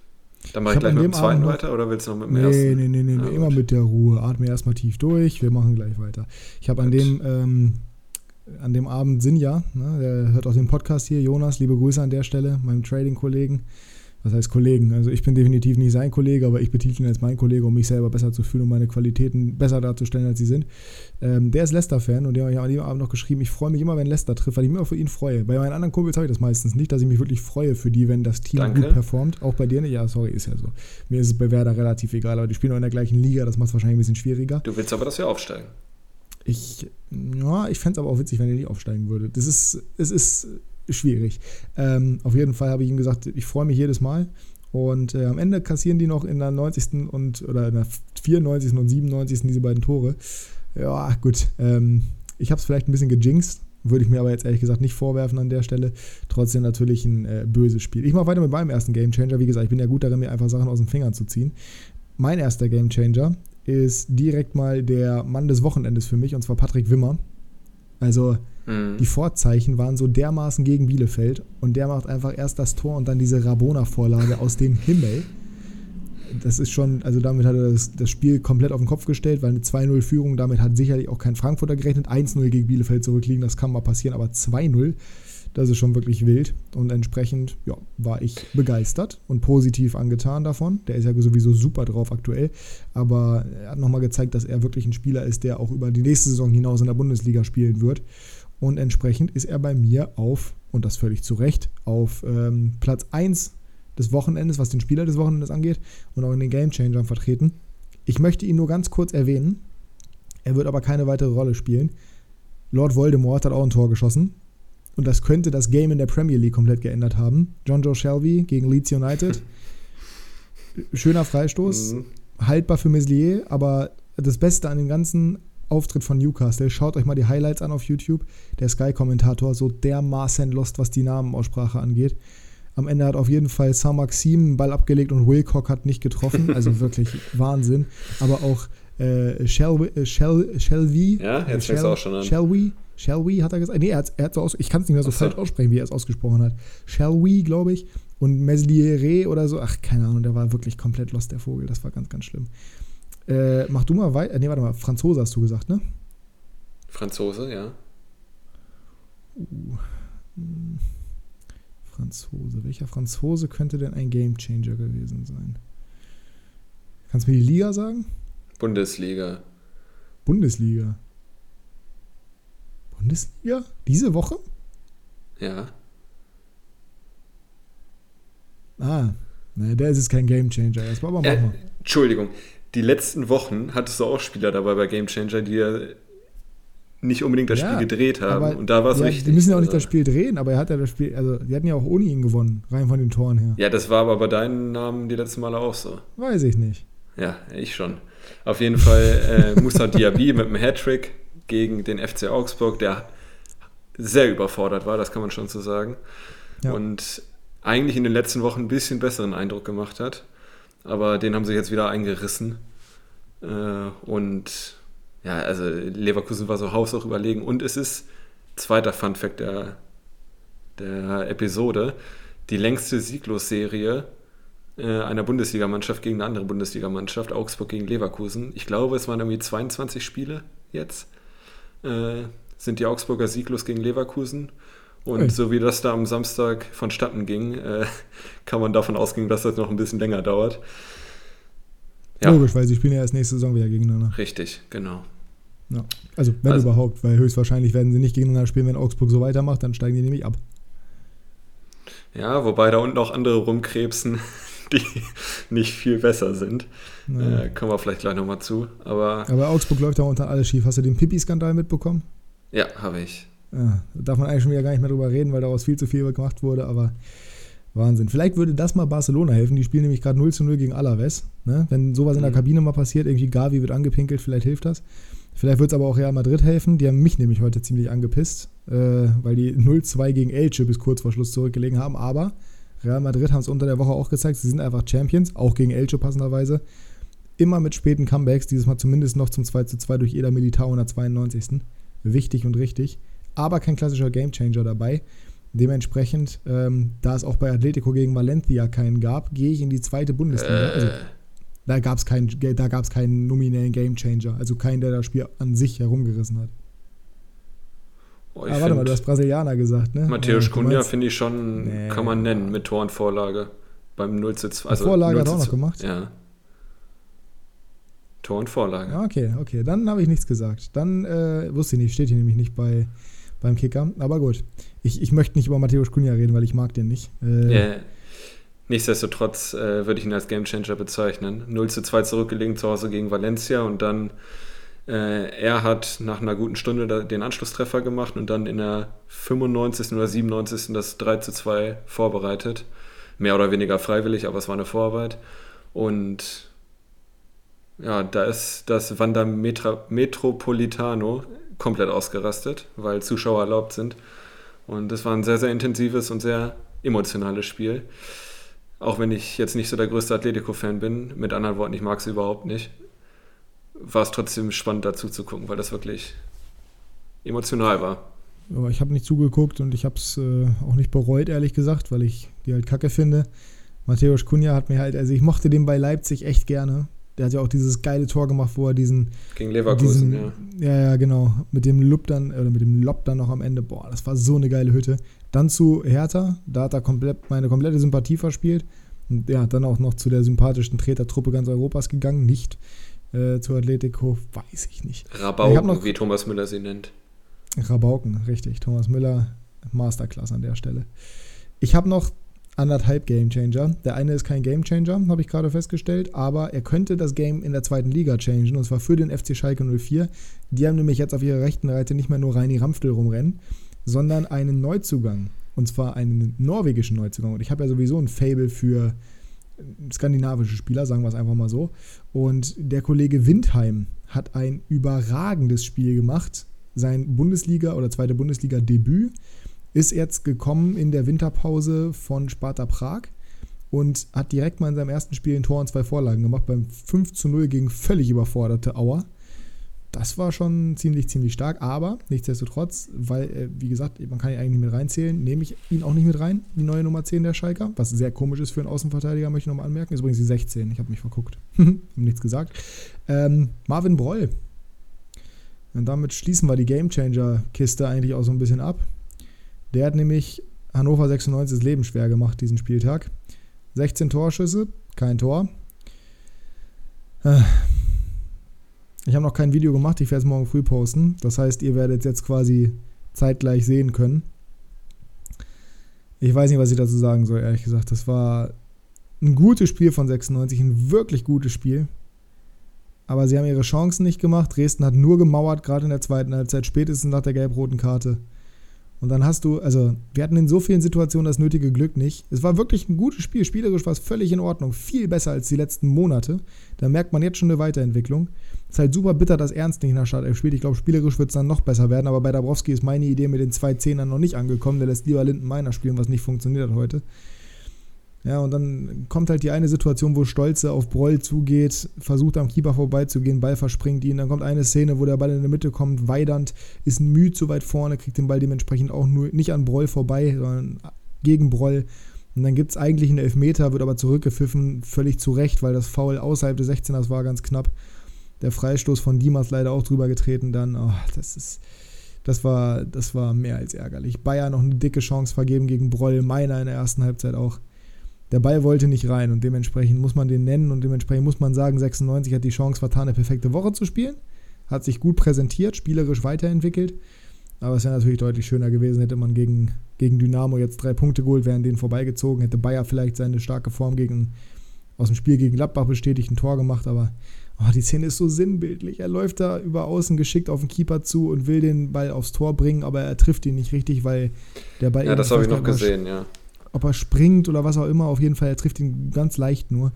dann mache Ich ich, gleich mit dem zweiten Abend weiter oder willst du noch mit dem Nee, ersten? nee, nee, nee, Ja, nee. immer gut. mit der Ruhe. Atme erstmal tief durch. Wir machen gleich weiter. Ich habe an Gut. dem, ähm, an dem Abend Sinja, ne, der hört auch den Podcast hier, Jonas, liebe Grüße an der Stelle, meinem Trading-Kollegen. Was heißt Kollegen? Also ich bin definitiv nicht sein Kollege, aber ich betitel ihn als mein Kollege, um mich selber besser zu fühlen und meine Qualitäten besser darzustellen, als sie sind. Ähm, der ist Leicester-Fan und der hat an dem Abend noch geschrieben, ich freue mich immer, wenn Leicester trifft, weil ich mich immer für ihn freue. Bei meinen anderen Kumpels habe ich das meistens nicht, dass ich mich wirklich freue für die, wenn das Team Danke. gut performt. Auch bei dir nicht? Ja, sorry, ist ja so. Mir ist es bei Werder relativ egal, aber die spielen auch in der gleichen Liga, das macht es wahrscheinlich ein bisschen schwieriger. Du willst aber, dass wir aufsteigen. Ich, ja, ich fände es aber auch witzig, wenn er nicht aufsteigen würde. Das ist, es ist schwierig. Ähm, auf jeden Fall habe ich ihm gesagt, ich freue mich jedes Mal. Und äh, am Ende kassieren die noch in der 90. und oder in der 94. und 97. diese beiden Tore. Ja, gut. Ähm, ich habe es vielleicht ein bisschen gejinxt, würde ich mir aber jetzt ehrlich gesagt nicht vorwerfen an der Stelle. Trotzdem natürlich ein äh, böses Spiel. Ich mache weiter mit meinem ersten Gamechanger. Wie gesagt, ich bin ja gut darin, mir einfach Sachen aus den Fingern zu ziehen. Mein erster Gamechanger ist direkt mal der Mann des Wochenendes für mich, und zwar Patrick Wimmer. Also Mhm. die Vorzeichen waren so dermaßen gegen Bielefeld und der macht einfach erst das Tor und dann diese Rabona-Vorlage aus dem Himmel. Das ist schon, also damit hat er das, das Spiel komplett auf den Kopf gestellt, weil eine 2-0-Führung, damit hat sicherlich auch kein Frankfurter gerechnet. 1-0 gegen Bielefeld zurückliegen, das kann mal passieren, aber 2-0, das ist schon wirklich wild. Und entsprechend, ja, war ich begeistert und positiv angetan davon. Der ist ja sowieso super drauf aktuell. Aber er hat nochmal gezeigt, dass er wirklich ein Spieler ist, der auch über die nächste Saison hinaus in der Bundesliga spielen wird. Und entsprechend ist er bei mir auf, und das völlig zu Recht, auf ähm, Platz 1 des Wochenendes, was den Spieler des Wochenendes angeht, und auch in den Gamechangern vertreten. Ich möchte ihn nur ganz kurz erwähnen. Er wird aber keine weitere Rolle spielen. Lord Voldemort hat auch ein Tor geschossen. Und das könnte das Game in der Premier League komplett geändert haben. John Joe Shelby gegen Leeds United. Schöner Freistoß Mhm. haltbar für Meslier, aber das Beste an dem ganzen Auftritt von Newcastle, schaut euch mal die Highlights an auf YouTube. Der Sky-Kommentator, so dermaßen lost, was die Namenaussprache angeht. Am Ende hat auf jeden Fall Saint-Maxim einen Ball abgelegt und Wilcock hat nicht getroffen. Also [laughs] wirklich Wahnsinn. Aber auch äh, Shelby, äh, Shel, Shelby. Ja, jetzt äh, du auch schon an. Shelby, Shelby hat er gesagt. Nee, er hat, er hat so aus, ich kann es nicht mehr so Ach so. falsch aussprechen, wie er es ausgesprochen hat. Shelby, glaube ich. Und Mesliere oder so. Ach, keine Ahnung, der war wirklich komplett lost, der Vogel. Das war ganz, ganz schlimm. Äh, mach du mal weiter. Nee, warte mal. Franzose hast du gesagt, ne? Franzose, ja. Hm. Franzose. Welcher Franzose könnte denn ein Gamechanger gewesen sein? Kannst du mir die Liga sagen? Bundesliga. Bundesliga. Bundesliga? Diese Woche? Ja. Ah, naja, der ist jetzt kein Gamechanger. Erstmal, aber mach Äh. Entschuldigung, die letzten Wochen hattest du auch Spieler dabei bei Game Changer, die ja nicht unbedingt das Ja, Spiel gedreht haben. Aber- und da war es ja, richtig. Die müssen ja auch nicht Also- das Spiel drehen, aber er hat ja das Spiel, also die hatten ja auch ohne ihn gewonnen, rein von den Toren her. Ja, das war aber bei deinen Namen die letzten Male auch so. Weiß ich nicht. Ja, ich schon. Auf jeden Fall äh, [laughs] Moussa Diaby mit einem Hattrick gegen den FC Augsburg, der sehr überfordert war, das kann man schon so sagen. Ja. Und eigentlich in den letzten Wochen ein bisschen besseren Eindruck gemacht hat. Aber den haben sie jetzt wieder eingerissen. Äh, und ja, also Leverkusen war so haushoch überlegen. Und es ist, zweiter Funfact der, der Episode, die längste Sieglosserie äh, einer Bundesligamannschaft gegen eine andere Bundesligamannschaft, Augsburg gegen Leverkusen. Ich glaube, es waren irgendwie 22 Spiele jetzt. Äh, sind die Augsburger sieglos gegen Leverkusen. Und okay. so wie das da am Samstag vonstatten ging, äh, [laughs] kann man davon ausgehen, dass das noch ein bisschen länger dauert. Ja. Logisch, weil sie spielen ja erst nächste Saison wieder gegeneinander. Richtig, genau. Ja. Also, wenn also, überhaupt, weil höchstwahrscheinlich werden sie nicht gegeneinander spielen, wenn Augsburg so weitermacht, dann steigen die nämlich ab. Ja, wobei da unten auch andere rumkrebsen, [laughs] die nicht viel besser sind. Ja. Äh, kommen wir vielleicht gleich nochmal zu. Aber, aber Augsburg läuft da unter alles schief. Hast du den Pipi-Skandal mitbekommen? Ja, habe ich. Ja, da darf man eigentlich schon wieder gar nicht mehr drüber reden, weil daraus viel zu viel gemacht wurde, aber Wahnsinn. Vielleicht würde das mal Barcelona helfen. Die spielen nämlich gerade 0 zu 0 gegen Alaves. Ne? Wenn sowas in der mhm. Kabine mal passiert, irgendwie Gavi wird angepinkelt, vielleicht hilft das. Vielleicht wird es aber auch Real Madrid helfen. Die haben mich nämlich heute ziemlich angepisst, äh, weil die 0-2 gegen Elche bis kurz vor Schluss zurückgelegen haben. Aber Real Madrid haben es unter der Woche auch gezeigt, sie sind einfach Champions, auch gegen Elche passenderweise. Immer mit späten Comebacks, dieses Mal zumindest noch zum 2-2 durch Eder Militao in der 92. Wichtig und richtig. Aber kein klassischer Gamechanger dabei. Dementsprechend, ähm, da es auch bei Atletico gegen Valencia keinen gab, gehe ich in die zweite Bundesliga. Äh. Also, da gab es keinen, keinen nominellen Gamechanger. Also keinen, der das Spiel an sich herumgerissen hat. Oh, ah, warte mal, du hast Brasilianer gesagt, ne? Matthäus ja, Cunha finde ich schon, nee. kann man nennen, mit Tor und Vorlage. Beim 0 zu 2. Also Vorlage hat er auch noch gemacht? Ja. Tor und Vorlage. Ah, okay, okay. Dann habe ich nichts gesagt. Dann äh, wusste ich nicht, steht hier nämlich nicht bei, beim Kicker. Aber gut. Ich, ich möchte nicht über Matthäus Cunha reden, weil ich mag den nicht. Äh, yeah. Nichtsdestotrotz äh, würde ich ihn als Gamechanger bezeichnen. 0 zu 2 zurückgelegen zu Hause gegen Valencia und dann äh, er hat nach einer guten Stunde den Anschlusstreffer gemacht und dann in der 95. oder 97. das 3 zu 2 vorbereitet. Mehr oder weniger freiwillig, aber es war eine Vorarbeit. Und ja, da ist das Wanda Metra Metropolitano komplett ausgerastet, weil Zuschauer erlaubt sind. Und das war ein sehr, sehr intensives und sehr emotionales Spiel. Auch wenn ich jetzt nicht so der größte Atletico-Fan bin, mit anderen Worten, ich mag sie überhaupt nicht war es trotzdem spannend dazu zu gucken, weil das wirklich emotional war. Aber ich habe nicht zugeguckt und ich habe es äh, auch nicht bereut, ehrlich gesagt, weil ich die halt kacke finde. Matthäus Kunja hat mir halt, also ich mochte den bei Leipzig echt gerne. Der hat ja auch dieses geile Tor gemacht, wo er diesen. Gegen Leverkusen, diesen, ja. Ja, ja, genau. Mit dem Lob dann, oder mit dem Lob dann noch am Ende. Boah, das war so eine geile Hütte. Dann zu Hertha, da hat er komplett meine komplette Sympathie verspielt. Und ja, dann auch noch zu der sympathischen Tretertruppe ganz Europas gegangen. Nicht äh, zu Atletico, weiß ich nicht. Rabauken, noch, wie Thomas Müller sie nennt. Rabauken, richtig. Thomas Müller, Masterclass an der Stelle. Ich habe noch anderthalb Gamechanger. Der eine ist kein Gamechanger, habe ich gerade festgestellt, aber er könnte das Game in der zweiten Liga changen, und zwar für den FC Schalke 04. Die haben nämlich jetzt auf ihrer rechten Seite nicht mehr nur Reini Ramftel rumrennen, sondern einen Neuzugang. Und zwar einen norwegischen Neuzugang. Und ich habe ja sowieso ein Fable für skandinavische Spieler, sagen wir es einfach mal so. Und der Kollege Windheim hat ein überragendes Spiel gemacht. Sein Bundesliga- oder zweite Bundesliga-Debüt ist jetzt gekommen in der Winterpause von Sparta Prag und hat direkt mal in seinem ersten Spiel ein Tor und zwei Vorlagen gemacht beim 5 zu 0 gegen völlig überforderte Auer das war schon ziemlich, ziemlich stark. Aber nichtsdestotrotz, weil, äh, wie gesagt, man kann ihn eigentlich nicht mit reinzählen, nehme ich ihn auch nicht mit rein, die neue Nummer 10 der Schalker. Was sehr komisch ist für einen Außenverteidiger, möchte ich nochmal anmerken. Ist übrigens die 16. Ich habe mich verguckt. [laughs] nichts gesagt. Ähm, Marvin Broll. Und damit schließen wir die Gamechanger-Kiste eigentlich auch so ein bisschen ab. Der hat nämlich Hannover 96 das Leben schwer gemacht, diesen Spieltag. 16 Torschüsse, kein Tor. Äh, ich habe noch kein Video gemacht, ich werde es morgen früh posten. Das heißt, ihr werdet jetzt quasi zeitgleich sehen können. Ich weiß nicht, was ich dazu sagen soll, ehrlich gesagt. Das war ein gutes Spiel von 96, ein wirklich gutes Spiel. Aber sie haben ihre Chancen nicht gemacht. Dresden hat nur gemauert, gerade in der zweiten Halbzeit, spätestens nach der gelb-roten Karte. Und dann hast du, also wir hatten in so vielen Situationen das nötige Glück nicht. Es war wirklich ein gutes Spiel. Spielerisch war es völlig in Ordnung. Viel besser als die letzten Monate. Da merkt man jetzt schon eine Weiterentwicklung. Ist halt super bitter, dass Ernst nicht in der Startelf spielt. Ich glaube, spielerisch wird es dann noch besser werden. Aber bei Dabrowski ist meine Idee mit den zwei Zehnern noch nicht angekommen. Der lässt lieber Linden Meiner spielen, was nicht funktioniert hat heute. Ja, und dann kommt halt die eine Situation, wo Stolze auf Broll zugeht, versucht am Keeper vorbeizugehen, Ball verspringt ihn. Dann kommt eine Szene, wo der Ball in der Mitte kommt, Weidand ist müde zu weit vorne, kriegt den Ball dementsprechend auch nur nicht an Broll vorbei, sondern gegen Broll. Und dann gibt es eigentlich einen Elfmeter, wird aber zurückgepfiffen, völlig zu Recht, weil das Foul außerhalb des 16ers war, ganz knapp. Der Freistoß von Dimas leider auch drüber getreten, dann, oh, das ist, das war, das war mehr als ärgerlich. Bayern noch eine dicke Chance vergeben gegen Broll, meiner in der ersten Halbzeit auch. Der Ball wollte nicht rein und dementsprechend muss man den nennen und dementsprechend muss man sagen, 96 hat die Chance vertan, eine perfekte Woche zu spielen. Hat sich gut präsentiert, spielerisch weiterentwickelt. Aber es wäre natürlich deutlich schöner gewesen, hätte man gegen, gegen Dynamo jetzt drei Punkte geholt, wären denen vorbeigezogen, hätte Bayer vielleicht seine starke Form gegen, aus dem Spiel gegen Gladbach bestätigt, ein Tor gemacht, aber oh, die Szene ist so sinnbildlich. Er läuft da über außen geschickt auf den Keeper zu und will den Ball aufs Tor bringen, aber er trifft ihn nicht richtig, weil der Ball. Ja, das habe ich noch gesehen, ja. Ob er springt oder was auch immer, auf jeden Fall, er trifft ihn ganz leicht nur.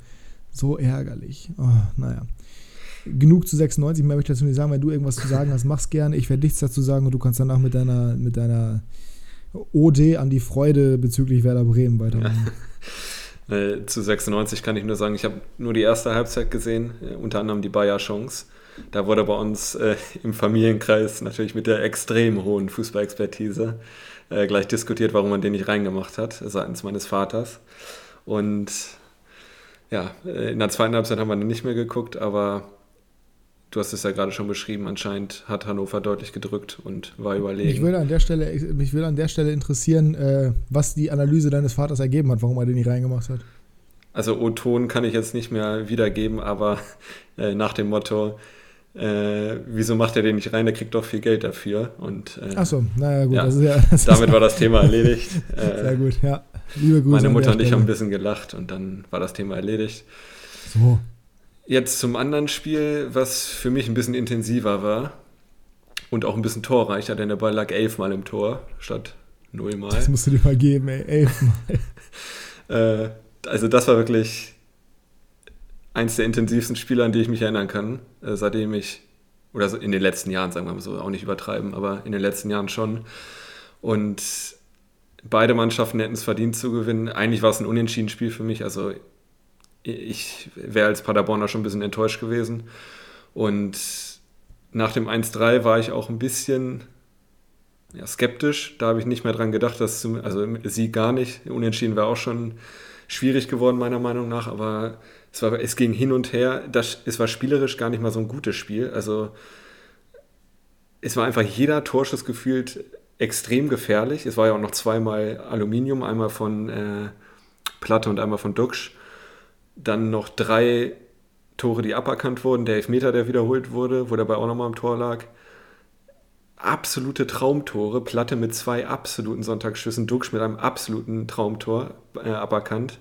So ärgerlich. Oh, naja genug zu 96, mehr möchte ich dazu nicht sagen. Wenn du irgendwas zu sagen hast, mach's gerne. Ich werde nichts dazu sagen und du kannst danach mit deiner, mit deiner OD an die Freude bezüglich Werder Bremen weitermachen. Ja. [laughs] zu 96 kann ich nur sagen, ich habe nur die erste Halbzeit gesehen, äh, unter anderem die Bayer-Chance. Da wurde bei uns äh, im Familienkreis natürlich mit der extrem hohen Fußballexpertise äh, gleich diskutiert, warum man den nicht reingemacht hat, seitens meines Vaters. Und ja, in der zweiten Halbzeit haben wir nicht mehr geguckt, aber du hast es ja gerade schon beschrieben, anscheinend hat Hannover deutlich gedrückt und war überlegen. Mich würde an der Stelle, mich würde an der Stelle interessieren, äh, was die Analyse deines Vaters ergeben hat, warum er den nicht reingemacht hat. Also O-Ton kann ich jetzt nicht mehr wiedergeben, aber äh, nach dem Motto, äh, wieso macht er den nicht rein, der kriegt doch viel Geld dafür. Und, äh, Achso, naja gut. Ja, das ja, [laughs] damit war das Thema erledigt. [laughs] Äh, Sehr gut, ja. Liebe Grüße. Meine Mutter und ich haben ein bisschen gelacht und dann war das Thema erledigt. So. Jetzt zum anderen Spiel, was für mich ein bisschen intensiver war und auch ein bisschen torreicher, denn der Ball lag elfmal im Tor statt nullmal. Das musst du dir mal geben, ey, elfmal. [laughs] äh, also das war wirklich eins der intensivsten Spiele, an die ich mich erinnern kann, äh, seitdem ich, oder in den letzten Jahren, sagen wir mal so, auch nicht übertreiben, aber in den letzten Jahren schon. Und beide Mannschaften hätten es verdient zu gewinnen. Eigentlich war es ein Unentschieden-Spiel für mich, also ich wäre als Paderborner schon ein bisschen enttäuscht gewesen. Und nach dem 1-3 war ich auch ein bisschen ja, skeptisch. Da habe ich nicht mehr dran gedacht, dass zum, also sie gar nicht. Unentschieden wäre auch schon schwierig geworden, meiner Meinung nach. Aber es, war, es ging hin und her. Das, es war spielerisch gar nicht mal so ein gutes Spiel. Also es war einfach jeder Torschuss gefühlt extrem gefährlich. Es war ja auch noch zweimal Aluminium, einmal von äh, Platte und einmal von Duxch. Dann noch drei Tore, die aberkannt wurden. Der Elfmeter, der wiederholt wurde, wo dabei auch nochmal im Tor lag. Absolute Traumtore. Platte mit zwei absoluten Sonntagsschüssen. Duxch mit einem absoluten Traumtor äh, aberkannt.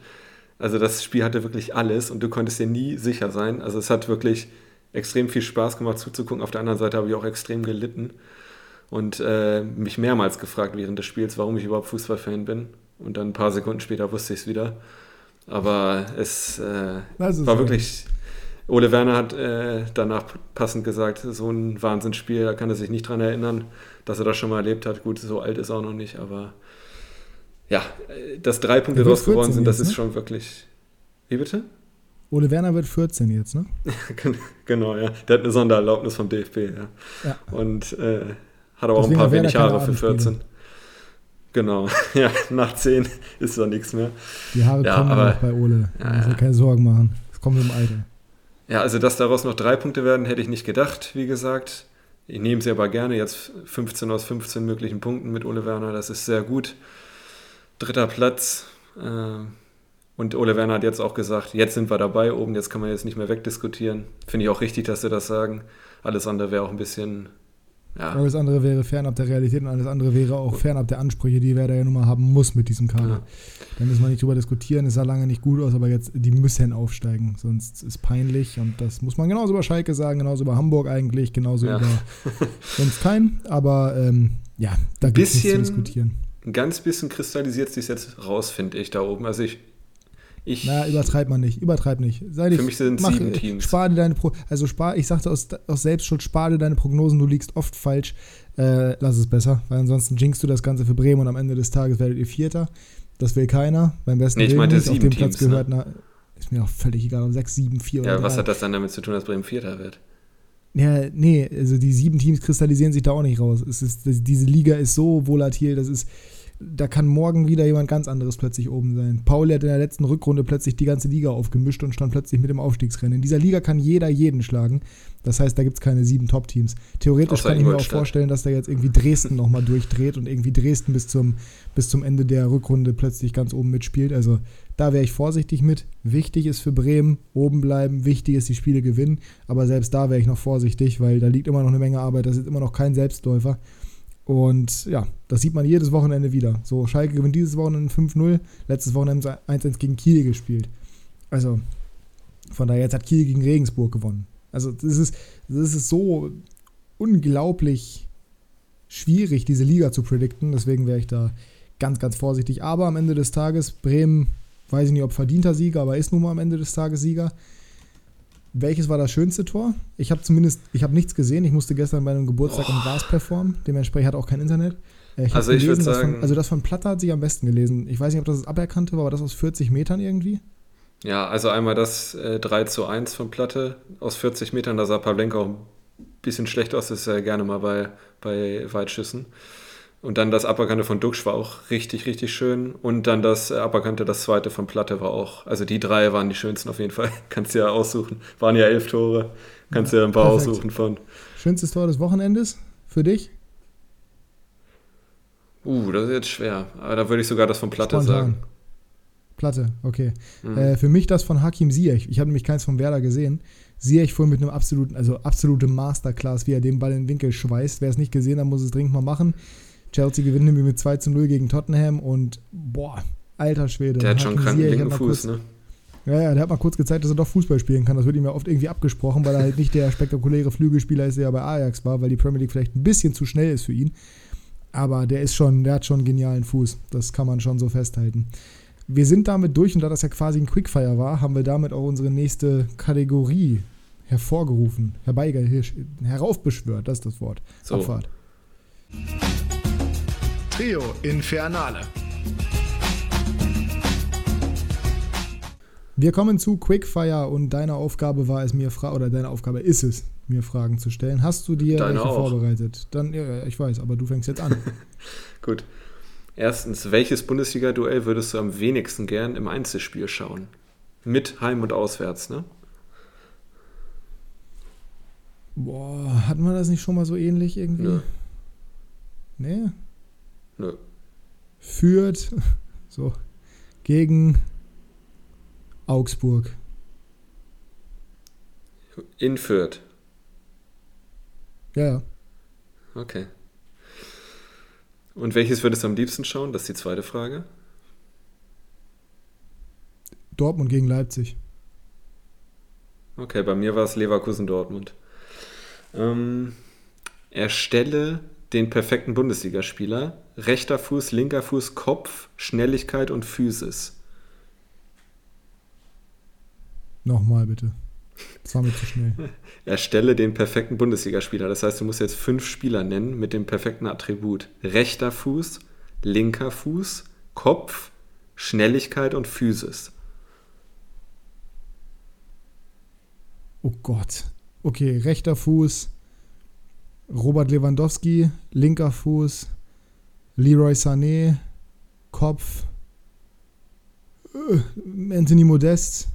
Also das Spiel hatte wirklich alles und du konntest dir nie sicher sein. Also es hat wirklich extrem viel Spaß gemacht zuzugucken. Auf der anderen Seite habe ich auch extrem gelitten und äh, mich mehrmals gefragt während des Spiels, warum ich überhaupt Fußballfan bin. Und dann ein paar Sekunden später wusste ich es wieder. Aber es äh, war wirklich. Ole Werner hat äh, danach passend gesagt, so ein Wahnsinnsspiel, da kann er sich nicht dran erinnern, dass er das schon mal erlebt hat. Gut, so alt ist er auch noch nicht, aber ja, dass drei Punkte draus geworden sind, das jetzt, ist ne? schon wirklich. Wie bitte? Ole Werner wird 14 jetzt, ne? [laughs] genau, ja. Der hat eine Sondererlaubnis vom DFB, ja. ja. Und äh, hat aber auch ein paar wenig Haare für 14. Genau, [laughs] ja, nach 10 ist da nichts mehr. Die Haare ja, kommen aber, noch bei Ole. Ja, also keine Sorgen machen. Das kommt im Alter. Ja, also dass daraus noch drei Punkte werden, hätte ich nicht gedacht, wie gesagt. Ich nehme sie aber gerne. Jetzt 15 aus 15 möglichen Punkten mit Ole Werner, das ist sehr gut. Dritter Platz. Äh, und Ole Werner hat jetzt auch gesagt, jetzt sind wir dabei oben, jetzt kann man jetzt nicht mehr wegdiskutieren. Finde ich auch richtig, dass sie das sagen. Alles andere wäre auch ein bisschen ja. Alles andere wäre fernab der Realität und alles andere wäre auch fernab der Ansprüche, die Werder ja nun mal haben muss mit diesem Kader. Ja. Da müssen wir nicht drüber diskutieren. Es sah lange nicht gut aus, aber jetzt, die müssen aufsteigen. Sonst ist es peinlich und das muss man genauso über Schalke sagen, genauso über Hamburg eigentlich, genauso ja. über sonst kein. Aber ähm, ja, da gibt es nichts zu diskutieren. Ein ganz bisschen kristallisiert sich jetzt raus, finde ich, da oben. Also ich ich, Na, übertreib man nicht, übertreib nicht. Sei für mich sind es sieben Teams. Spar dir deine Pro also spar, ich sagte aus, aus Selbstschutz, spar dir deine Prognosen, du liegst oft falsch. Äh, lass es besser, weil ansonsten jinkst du das Ganze für Bremen und am Ende des Tages werdet ihr Vierter. Das will keiner. Beim besten nee, ich meinte nicht. Auf dem Platz gehört, ne? na, ist mir auch völlig egal, um 6, 7, 4 Ja, was 3. hat das dann damit zu tun, dass Bremen Vierter wird? Ja, nee, also die sieben Teams kristallisieren sich da auch nicht raus. Es ist, diese Liga ist so volatil, das ist da kann morgen wieder jemand ganz anderes plötzlich oben sein. Pauli hat in der letzten Rückrunde plötzlich die ganze Liga aufgemischt und stand plötzlich mit dem Aufstiegsrennen. In dieser Liga kann jeder jeden schlagen. Das heißt, da gibt es keine sieben Top-Teams. Theoretisch Außer kann ich mir auch vorstellen, dass da jetzt irgendwie Dresden nochmal durchdreht und irgendwie Dresden bis zum, bis zum Ende der Rückrunde plötzlich ganz oben mitspielt. Also da wäre ich vorsichtig mit. Wichtig ist für Bremen, oben bleiben. Wichtig ist, die Spiele gewinnen. Aber selbst da wäre ich noch vorsichtig, weil da liegt immer noch eine Menge Arbeit. Das ist immer noch kein Selbstläufer. Und ja, das sieht man jedes Wochenende wieder. So, Schalke gewinnt dieses Wochenende 5-0, letztes Wochenende 1-1 gegen Kiel gespielt. Also, von daher, jetzt hat Kiel gegen Regensburg gewonnen. Also, das ist, das ist so unglaublich schwierig, diese Liga zu predikten. Deswegen wäre ich da ganz, ganz vorsichtig. Aber am Ende des Tages, Bremen, weiß ich nicht, ob verdienter Sieger, aber ist nun mal am Ende des Tages Sieger. Welches war das schönste Tor? Ich habe zumindest, ich habe nichts gesehen. Ich musste gestern bei einem Geburtstag im Glas performen. Dementsprechend hat auch kein Internet. Äh, Ich Also ich gelesen, dass sagen- von, also das von Platte hat sich am besten gelesen. Ich weiß nicht, ob das das Aberkannte war, aber das aus 40 Metern irgendwie. Ja, also einmal das äh, 3 zu 1 von Platte aus 40 Metern, da sah Pavlenka auch ein bisschen schlecht aus, das ist ja gerne mal bei, bei Weitschüssen. Und dann das Aberkante von Duxch war auch richtig, richtig schön. Und dann das äh, Aberkante, das zweite von Platte war auch, also die drei waren die schönsten auf jeden Fall. [laughs] Kannst du ja aussuchen. Waren ja elf Tore. Kannst du ja ein paar Perfekt. aussuchen von. Schönstes Tor des Wochenendes für dich? Uh, das ist jetzt schwer. Aber da würde ich sogar das von Platte Spontan. sagen. Platte, okay. Mhm. Äh, für mich das von Hakim Ziyech. Ich habe nämlich keins von Werder gesehen. Ziyech vorhin mit einem absoluten, also absolute Masterclass, wie er den Ball in den Winkel schweißt. Wer es nicht gesehen hat, muss es dringend mal machen. Chelsea gewinnt nämlich mit 2 zu 0 gegen Tottenham und boah, alter Schwede. Der hat schon kranken Ziyech linken Fuß, kurz, ne? Ja, ja, der hat mal kurz gezeigt, dass er doch Fußball spielen kann. Das wird ihm ja oft irgendwie abgesprochen, weil er halt nicht der spektakuläre Flügelspieler ist, der ja bei Ajax war, weil die Premier League vielleicht ein bisschen zu schnell ist für ihn. Aber der ist schon, der hat schon einen genialen Fuß. Das kann man schon so festhalten. Wir sind damit durch und da das ja quasi ein Quickfire war, haben wir damit auch unsere nächste Kategorie hervorgerufen, herbeiger, heraufbeschwört, das ist das Wort. So. Abfahrt. Trio Infernale. Wir kommen zu Quickfire und deine Aufgabe war es mir Fra oder deine Aufgabe ist es, mir Fragen zu stellen. Hast du dir Deine welche auch. vorbereitet? Dann, ja, ich weiß, aber du fängst jetzt an. [laughs] Gut. Erstens, welches Bundesliga-Duell würdest du am wenigsten gern im Einzelspiel schauen? Mit Heim- und Auswärts, ne? Boah, hatten wir das nicht schon mal so ähnlich irgendwie? Nö. Nee? Nö. Führt so gegen Augsburg. In Fürth. Ja, ja. Okay. Und welches würdest du am liebsten schauen? Das ist die zweite Frage. Dortmund gegen Leipzig. Okay, bei mir war es Leverkusen-Dortmund. Ähm, erstelle den perfekten Bundesligaspieler. Rechter Fuß, linker Fuß, Kopf, Schnelligkeit und Physis. Nochmal bitte. Das war mir zu schnell. [laughs] Erstelle den perfekten Bundesligaspieler. Das heißt, du musst jetzt fünf Spieler nennen mit dem perfekten Attribut. Rechter Fuß, linker Fuß, Kopf, Schnelligkeit und Physis. Oh Gott. Okay, rechter Fuß, Robert Lewandowski, linker Fuß, Leroy Sané, Kopf, äh, Anthony Modest.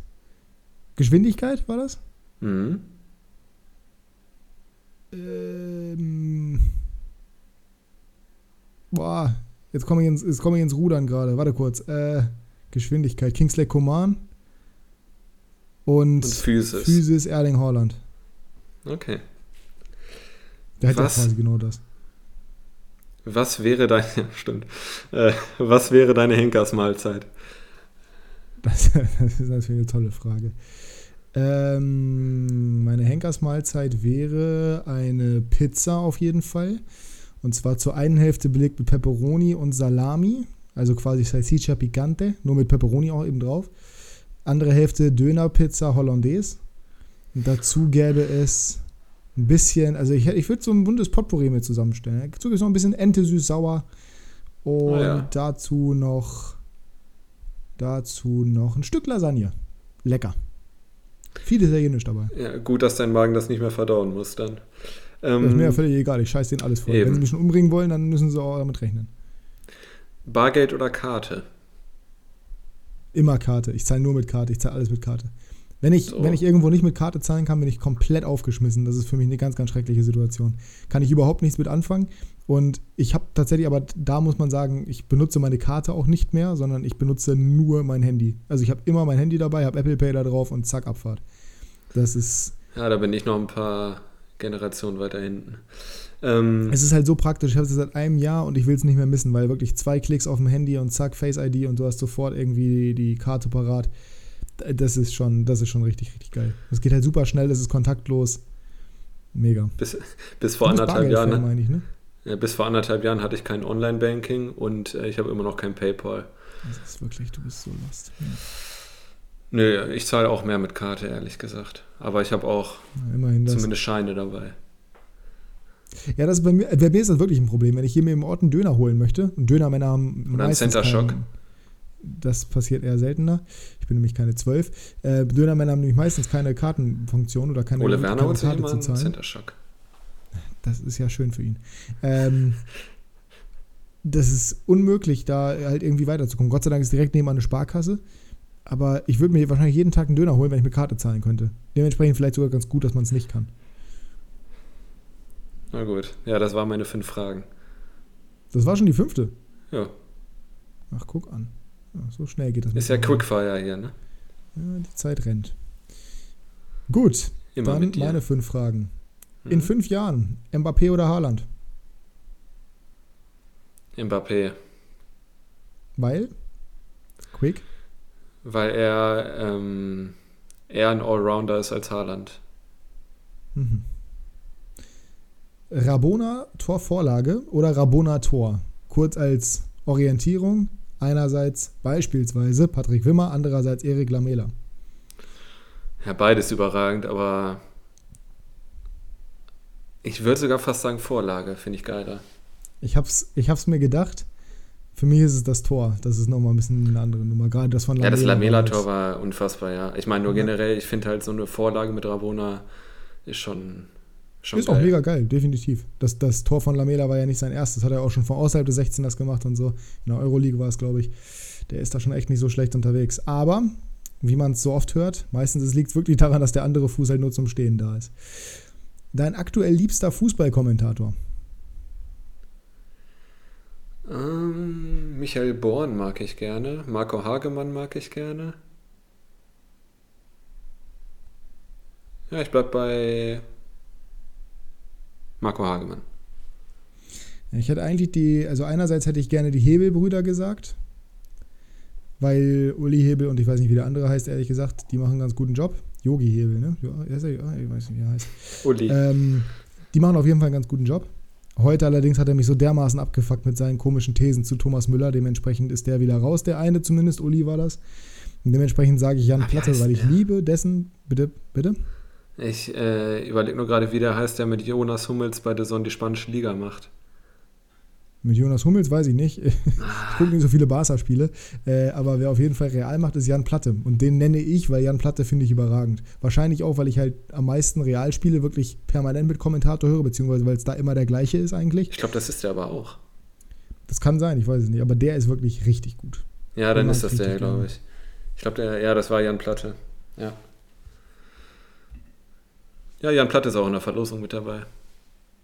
Geschwindigkeit war das? Mhm. Ähm, boah, jetzt komme ich, ins- jetzt komme ich ins Rudern gerade. Warte kurz. Äh, Geschwindigkeit. Kingsley Coman und, Und Physis. Physis Erling Haaland. Okay. Der hat ja Was? quasi genau das. Was wäre deine, ja, [laughs] stimmt. Äh, was wäre deine Henkersmahlzeit? Das, [laughs] das ist natürlich eine tolle Frage. Ähm, meine Henkersmahlzeit wäre eine Pizza auf jeden Fall. Und zwar zur einen Hälfte belegt mit Pepperoni und Salami. Also quasi Salsiccia Picante, nur mit Pepperoni auch eben drauf. Andere Hälfte Dönerpizza Hollandaise. Und dazu gäbe es ein bisschen, also ich, ich würde so ein buntes Potpourri mit zusammenstellen. Dazu gibt es noch ein bisschen Ente süß-sauer. Und Ah ja. dazu noch Dazu noch ein Stück Lasagne. Lecker. Viel Italienisch dabei. Ja, gut, dass dein Magen das nicht mehr verdauen muss dann. Das ist mir ja Ähm, völlig egal, ich scheiß denen alles vor. Eben. Wenn sie mich schon umbringen wollen, dann müssen sie auch damit rechnen. Bargeld oder Karte? Immer Karte. Ich zahle nur mit Karte. Ich zahle alles mit Karte. Wenn ich, So. wenn ich irgendwo nicht mit Karte zahlen kann, bin ich komplett aufgeschmissen. Das ist für mich eine ganz, ganz schreckliche Situation. Kann ich überhaupt nichts mit anfangen. Und ich habe tatsächlich, aber da muss man sagen, ich benutze meine Karte auch nicht mehr, sondern ich benutze nur mein Handy. Also ich habe immer mein Handy dabei, habe Apple Pay da drauf und zack, Abfahrt. Das ist, Ja, da bin ich noch ein paar Generationen weiter hinten. Ähm, es ist halt so praktisch. Ich habe es seit einem Jahr und ich will es nicht mehr missen, weil wirklich zwei Klicks auf dem Handy und zack, Face ID und du hast sofort irgendwie die, die Karte parat. Das ist schon, das ist schon richtig, richtig geil. Es geht halt super schnell, es ist kontaktlos. Mega. bis, bis vor anderthalb Jahren, ne? meine ich, ne? ja, bis vor anderthalb Jahren hatte ich kein Online-Banking und äh, ich habe immer noch kein PayPal. Das ist wirklich, du bist so lost. Ja. Nö, ich zahle auch mehr mit Karte, ehrlich gesagt. Aber ich habe auch das. zumindest Scheine dabei. Ja, das ist bei mir, bei mir ist das wirklich ein Problem. Wenn ich hier mir im Ort einen Döner holen möchte, und Dönermänner haben Oder ein meistens Center Shock. kein- Das passiert eher seltener. Ich bin nämlich keine zwölf. Äh, Dönermänner haben nämlich meistens keine Kartenfunktion oder keine, Ole keine Werner sich Karte zu zahlen. Center Shock. Das ist ja schön für ihn. Ähm, das ist unmöglich, da halt irgendwie weiterzukommen. Gott sei Dank ist direkt nebenan eine Sparkasse. Aber ich würde mir wahrscheinlich jeden Tag einen Döner holen, wenn ich mit Karte zahlen könnte. Dementsprechend vielleicht sogar ganz gut, dass man es nicht kann. Na gut, ja, das waren meine fünf Fragen. Das war schon die fünfte. Ja, Ach, guck an. So schnell geht das. ist ja. Quickfire hier, ne? Ja, die Zeit rennt. Gut, Immer dann meine fünf Fragen. Mhm. In fünf Jahren, Mbappé oder Haaland? Mbappé, Weil? Quick? weil er ähm, eher ein Allrounder ist als Haaland. Mhm. Rabona Torvorlage oder Rabona Tor? Kurz als Orientierung. Einerseits beispielsweise Patrick Wimmer, andererseits Erik Lamela. Ja, beides überragend, aber ich würde sogar fast sagen Vorlage, finde ich geiler. Ich hab's, ich hab's mir gedacht. Für mich ist es das Tor. Das ist nochmal ein bisschen eine andere Nummer. Gerade das von Ja, das Lamela Lamela-Tor war unfassbar, ja. Ich meine nur generell, ich finde halt so eine Vorlage mit Rabona ist schon, schon Ist geil. auch mega geil, definitiv. Das, das Tor von Lamela war ja nicht sein erstes, hat er auch schon von außerhalb des 16 das gemacht und so. In der Euroleague war es, glaube ich. Der ist da schon echt nicht so schlecht unterwegs. Aber, wie man es so oft hört, meistens liegt es wirklich daran, dass der andere Fuß halt nur zum Stehen da ist. Dein aktuell liebster Fußballkommentator. Ähm, Michael Born mag ich gerne. Marco Hagemann mag ich gerne. Ja, ich bleib bei Marco Hagemann. Ich hätte eigentlich die, also einerseits hätte ich gerne die Hebelbrüder gesagt, weil Uli Hebel und ich weiß nicht, wie der andere heißt, ehrlich gesagt, die machen einen ganz guten Job. Yogi Hebel, ne? Ja, ja, ich weiß nicht, wie er heißt. Uli. Ähm, die machen auf jeden Fall einen ganz guten Job. Heute allerdings hat er mich so dermaßen abgefuckt mit seinen komischen Thesen zu Thomas Müller. Dementsprechend ist der wieder raus, der eine zumindest. Uli war das. Und dementsprechend sage ich Jan Platte, weil ich der? liebe dessen. Bitte, bitte? Ich äh, überlege nur gerade, wie der heißt, der mit Jonas Hummels bei der Sonne die spanische Liga macht. Mit Jonas Hummels weiß ich nicht. [laughs] Ich gucke nicht so viele Barca-Spiele. Äh, aber wer auf jeden Fall real macht, ist Jan Platte. Und den nenne ich, weil Jan Platte finde ich überragend. Wahrscheinlich auch, weil ich halt am meisten Realspiele wirklich permanent mit Kommentator höre, beziehungsweise weil es da immer der gleiche ist eigentlich. Ich glaube, das ist der aber auch. Das kann sein, ich weiß es nicht. Aber der ist wirklich richtig gut. Ja, dann ist das der, glaube ich. Ich glaube, der, ja, das war Jan Platte. Ja. Ja, Jan Platte ist auch in der Verlosung mit dabei.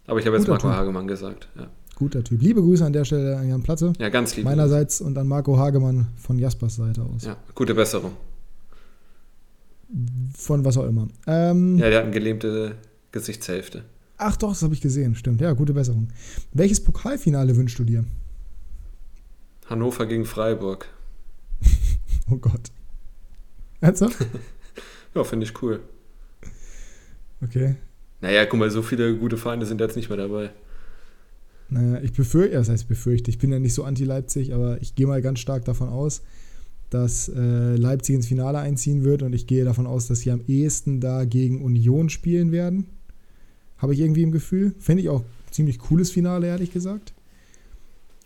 Aber ich habe jetzt Guter Marco Typ. Hagemann gesagt. Ja, Guter Typ. Liebe Grüße an der Stelle an Jan Platte. ja ganz lieb. Meinerseits und an Marco Hagemann von Jaspers Seite aus. Ja, gute Besserung. Von was auch immer. Ähm, Ja, der hat eine gelähmte Gesichtshälfte. Ach doch, das habe ich gesehen. Stimmt. Ja, gute Besserung. Welches Pokalfinale wünschst du dir? Hannover gegen Freiburg. [laughs] Oh Gott. Ernsthaft? [laughs] Ja, finde ich cool. Okay. Naja, guck mal, so viele gute Feinde sind jetzt nicht mehr dabei. Naja, ich befürchte, das heißt befürchte, ich bin ja nicht so anti-Leipzig, aber ich gehe mal ganz stark davon aus, dass äh, Leipzig ins Finale einziehen wird und ich gehe davon aus, dass sie am ehesten da gegen Union spielen werden. Habe ich irgendwie im Gefühl. Finde ich auch ziemlich cooles Finale, ehrlich gesagt.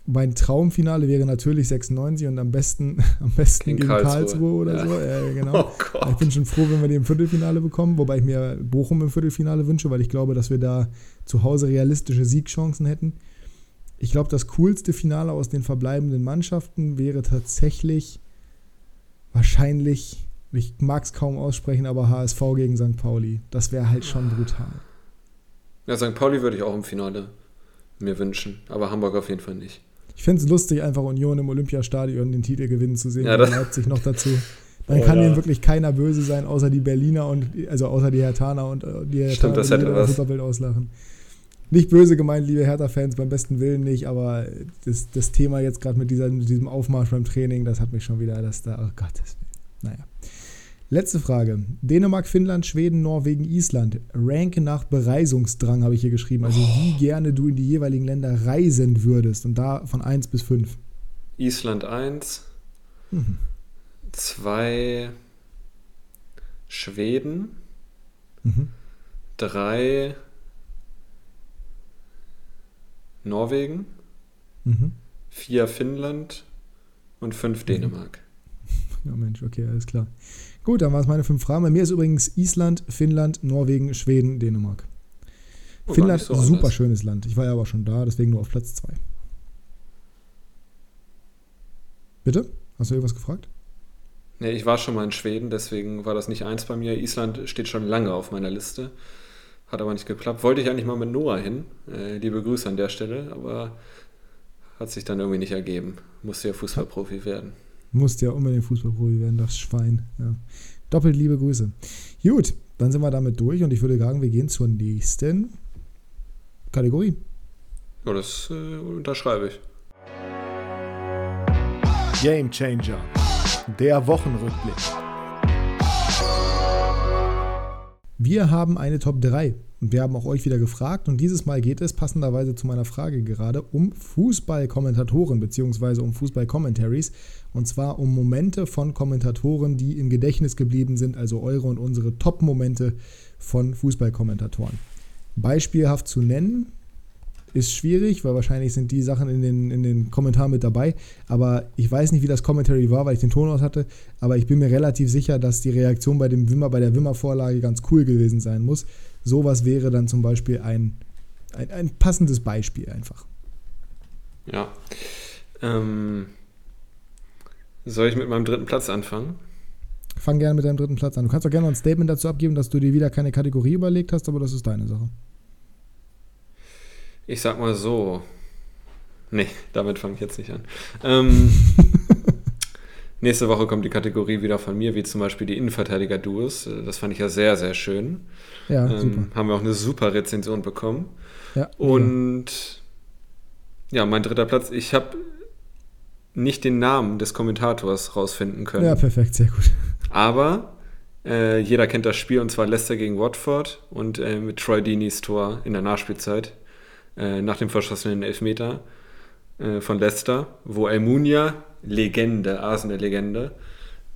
Mein Traumfinale wäre natürlich 96 und am besten, [laughs] am besten Gegen gegen, Karlsruhe. Karlsruhe, oder Ja. so. Äh, genau. [laughs] Oh Ich bin schon froh, wenn wir die im Viertelfinale bekommen, wobei ich mir Bochum im Viertelfinale wünsche, weil ich glaube, dass wir da zu Hause realistische Siegchancen hätten. ich glaube, das coolste Finale aus den verbleibenden Mannschaften wäre tatsächlich wahrscheinlich, ich mag es kaum aussprechen, aber HSV gegen St. Pauli. Das wäre halt schon brutal. Ja, St. Pauli würde ich auch im Finale mir wünschen, aber Hamburg auf jeden Fall nicht. Ich finde es lustig, einfach Union im Olympiastadion den Titel gewinnen zu sehen Ja, und das- Leipzig noch dazu. [laughs] Dann Oh, kann ja. denen wirklich keiner böse sein, außer die Berliner und also außer die Hertaner und äh, die Hertaner, Stimmt, das die hätte was. Fußballwelt auslachen. Nicht böse gemeint, liebe Hertha-Fans, beim besten Willen nicht, aber das, das Thema jetzt gerade mit, dieser- mit diesem Aufmarsch beim Training, das hat mich schon wieder, das da, oh Gottes Willen. Naja. Letzte Frage. Dänemark, Finnland, Schweden, Norwegen, Island. Ranke nach Bereisungsdrang habe ich hier geschrieben. Also wie gerne du in die jeweiligen Länder reisen würdest. Und da von 1 bis 5. Island 1, Mhm. 2 Schweden, Mhm. 3 Norwegen, Mhm. 4 Finnland und 5 Dänemark. [laughs] Ja, Mensch, okay, alles klar. Gut, dann waren es meine fünf Fragen. Bei mir ist übrigens Island, Finnland, Norwegen, Schweden, Dänemark. Oh, Finnland, so super anders. schönes Land. Ich war ja aber schon da, deswegen nur auf Platz 2. Bitte? Hast du irgendwas gefragt? Nee, ich war schon mal in Schweden, deswegen war das nicht eins bei mir. Island steht schon lange auf meiner Liste. Hat aber nicht geklappt. Wollte ich eigentlich mal mit Noah hin. Äh, liebe Grüße an der Stelle, aber hat sich dann irgendwie nicht ergeben. Musste ja Fußballprofi werden. Musste ja unbedingt Fußballprofi werden, das Schwein. Ja. Doppelt liebe Grüße. Gut, dann sind wir damit durch und ich würde sagen, wir gehen zur nächsten Kategorie. Ja, das äh, unterschreibe ich. Game Changer. Der Wochenrückblick. Wir haben eine Top 3 und wir haben auch euch wieder gefragt und dieses Mal geht es passenderweise zu meiner Frage gerade um Fußballkommentatoren bzw. um Fußballcommentaries und zwar um Momente von Kommentatoren, die im Gedächtnis geblieben sind, also eure und unsere Top-Momente von Fußballkommentatoren. Beispielhaft zu nennen ist schwierig, weil wahrscheinlich sind die Sachen in den, in den Kommentaren mit dabei. Aber ich weiß nicht, wie das Commentary war, weil ich den Ton aus hatte. Aber ich bin mir relativ sicher, dass die Reaktion bei dem Wimmer, bei der Wimmer-Vorlage ganz cool gewesen sein muss. Sowas wäre dann zum Beispiel ein, ein, ein passendes Beispiel einfach. Ja. Ähm, soll ich mit meinem dritten Platz anfangen? Fang gerne mit deinem dritten Platz an. Du kannst auch gerne noch ein Statement dazu abgeben, dass du dir wieder keine Kategorie überlegt hast, aber das ist deine Sache. Ich sag mal so. Nee, damit fange ich jetzt nicht an. [laughs] Ähm, nächste Woche kommt die Kategorie wieder von mir, wie zum Beispiel die Innenverteidiger-Duos. Äh, Das fand ich ja sehr, sehr schön. Ja, ähm, super. Haben wir auch eine super Rezension bekommen. Ja, Und ja, mein dritter Platz. Ich habe nicht den Namen des Kommentators rausfinden können. ja, perfekt, sehr gut. Aber äh, jeder kennt das Spiel und zwar Leicester gegen Watford und äh, mit Troy Deeneys Tor in der Nachspielzeit äh, nach dem verschossenen Elfmeter äh, von Leicester, wo Almunia, Legende, Arsenal-Legende,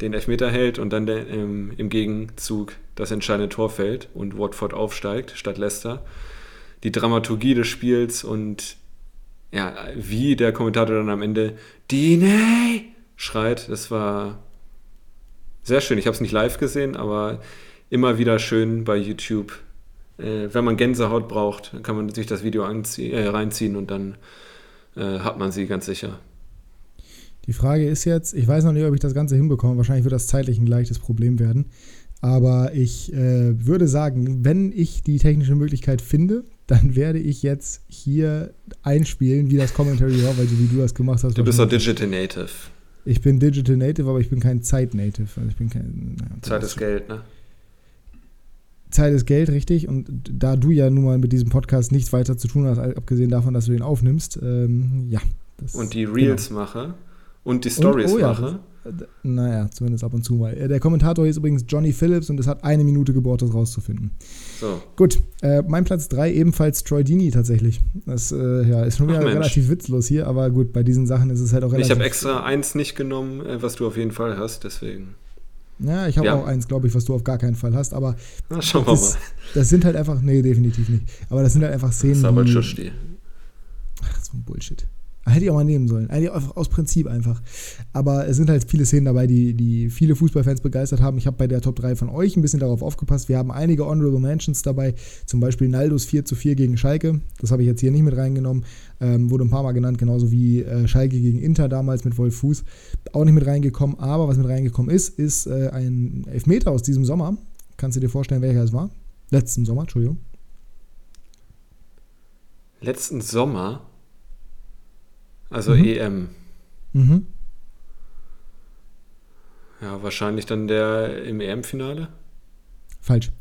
den Elfmeter hält und dann der, ähm, im Gegenzug das entscheidende Tor fällt und Watford aufsteigt statt Leicester. Die Dramaturgie des Spiels und ja, wie der Kommentator dann am Ende Deeney schreit, das war sehr schön. Ich habe es nicht live gesehen, aber immer wieder schön bei YouTube. Äh, wenn man Gänsehaut braucht, kann man sich das Video äh, reinziehen und dann äh, hat man sie ganz sicher. Die Frage ist jetzt, ich weiß noch nicht, ob ich das Ganze hinbekomme. Wahrscheinlich wird das zeitlich ein leichtes Problem werden. Aber ich äh, würde sagen, wenn ich die technische Möglichkeit finde, dann [laughs] werde ich jetzt hier einspielen, wie das Commentary war, weil so wie du das gemacht hast. Du bist doch Digital Native. Ich bin Digital Native, aber ich bin kein Zeit-Native. Also ich bin kein. naja, Zeit ist Geld, ne? Zeit ist Geld, richtig. Und da du ja nun mal mit diesem Podcast nichts weiter zu tun hast, abgesehen davon, dass du den aufnimmst, ähm, ja. Und die Reels mache und die Stories oh ja, mache. Äh, Naja, zumindest ab und zu mal. Der Kommentator ist übrigens Johnny Phillips und es hat eine Minute gebraucht, das rauszufinden. So, Gut, äh, mein Platz 3 ebenfalls Troy Dini tatsächlich. Das äh, ja, ist schon wieder relativ witzlos hier, aber gut, bei diesen Sachen ist es halt auch relativ. ich habe extra eins nicht genommen, äh, was du auf jeden Fall hast, deswegen. Ja, ich habe Ja. auch eins, glaube ich, was du auf gar keinen Fall hast, aber Na, schauen wir das, mal. das sind halt einfach, nee, definitiv nicht. Aber das sind halt einfach Das Szenen, ist aber die. Ach, so ein Bullshit. Hätte ich auch mal nehmen sollen. Eigentlich aus Prinzip einfach. Aber es sind halt viele Szenen dabei, die, die viele Fußballfans begeistert haben. Ich habe bei der Top 3 von euch ein bisschen darauf aufgepasst. Wir haben einige Honorable Mentions dabei. Zum Beispiel Naldos 4 zu 4 gegen Schalke. Das habe ich jetzt hier nicht mit reingenommen. Ähm, wurde ein paar Mal genannt, genauso wie äh, Schalke gegen Inter damals mit Wolf Fuß. Auch nicht mit reingekommen. Aber was mit reingekommen ist, ist äh, ein Elfmeter aus diesem Sommer. Kannst du dir vorstellen, welcher es war? Letzten Sommer, Entschuldigung. Letzten Sommer? Also mhm. EM. Mhm. Ja, wahrscheinlich dann der im EM-Finale? Falsch.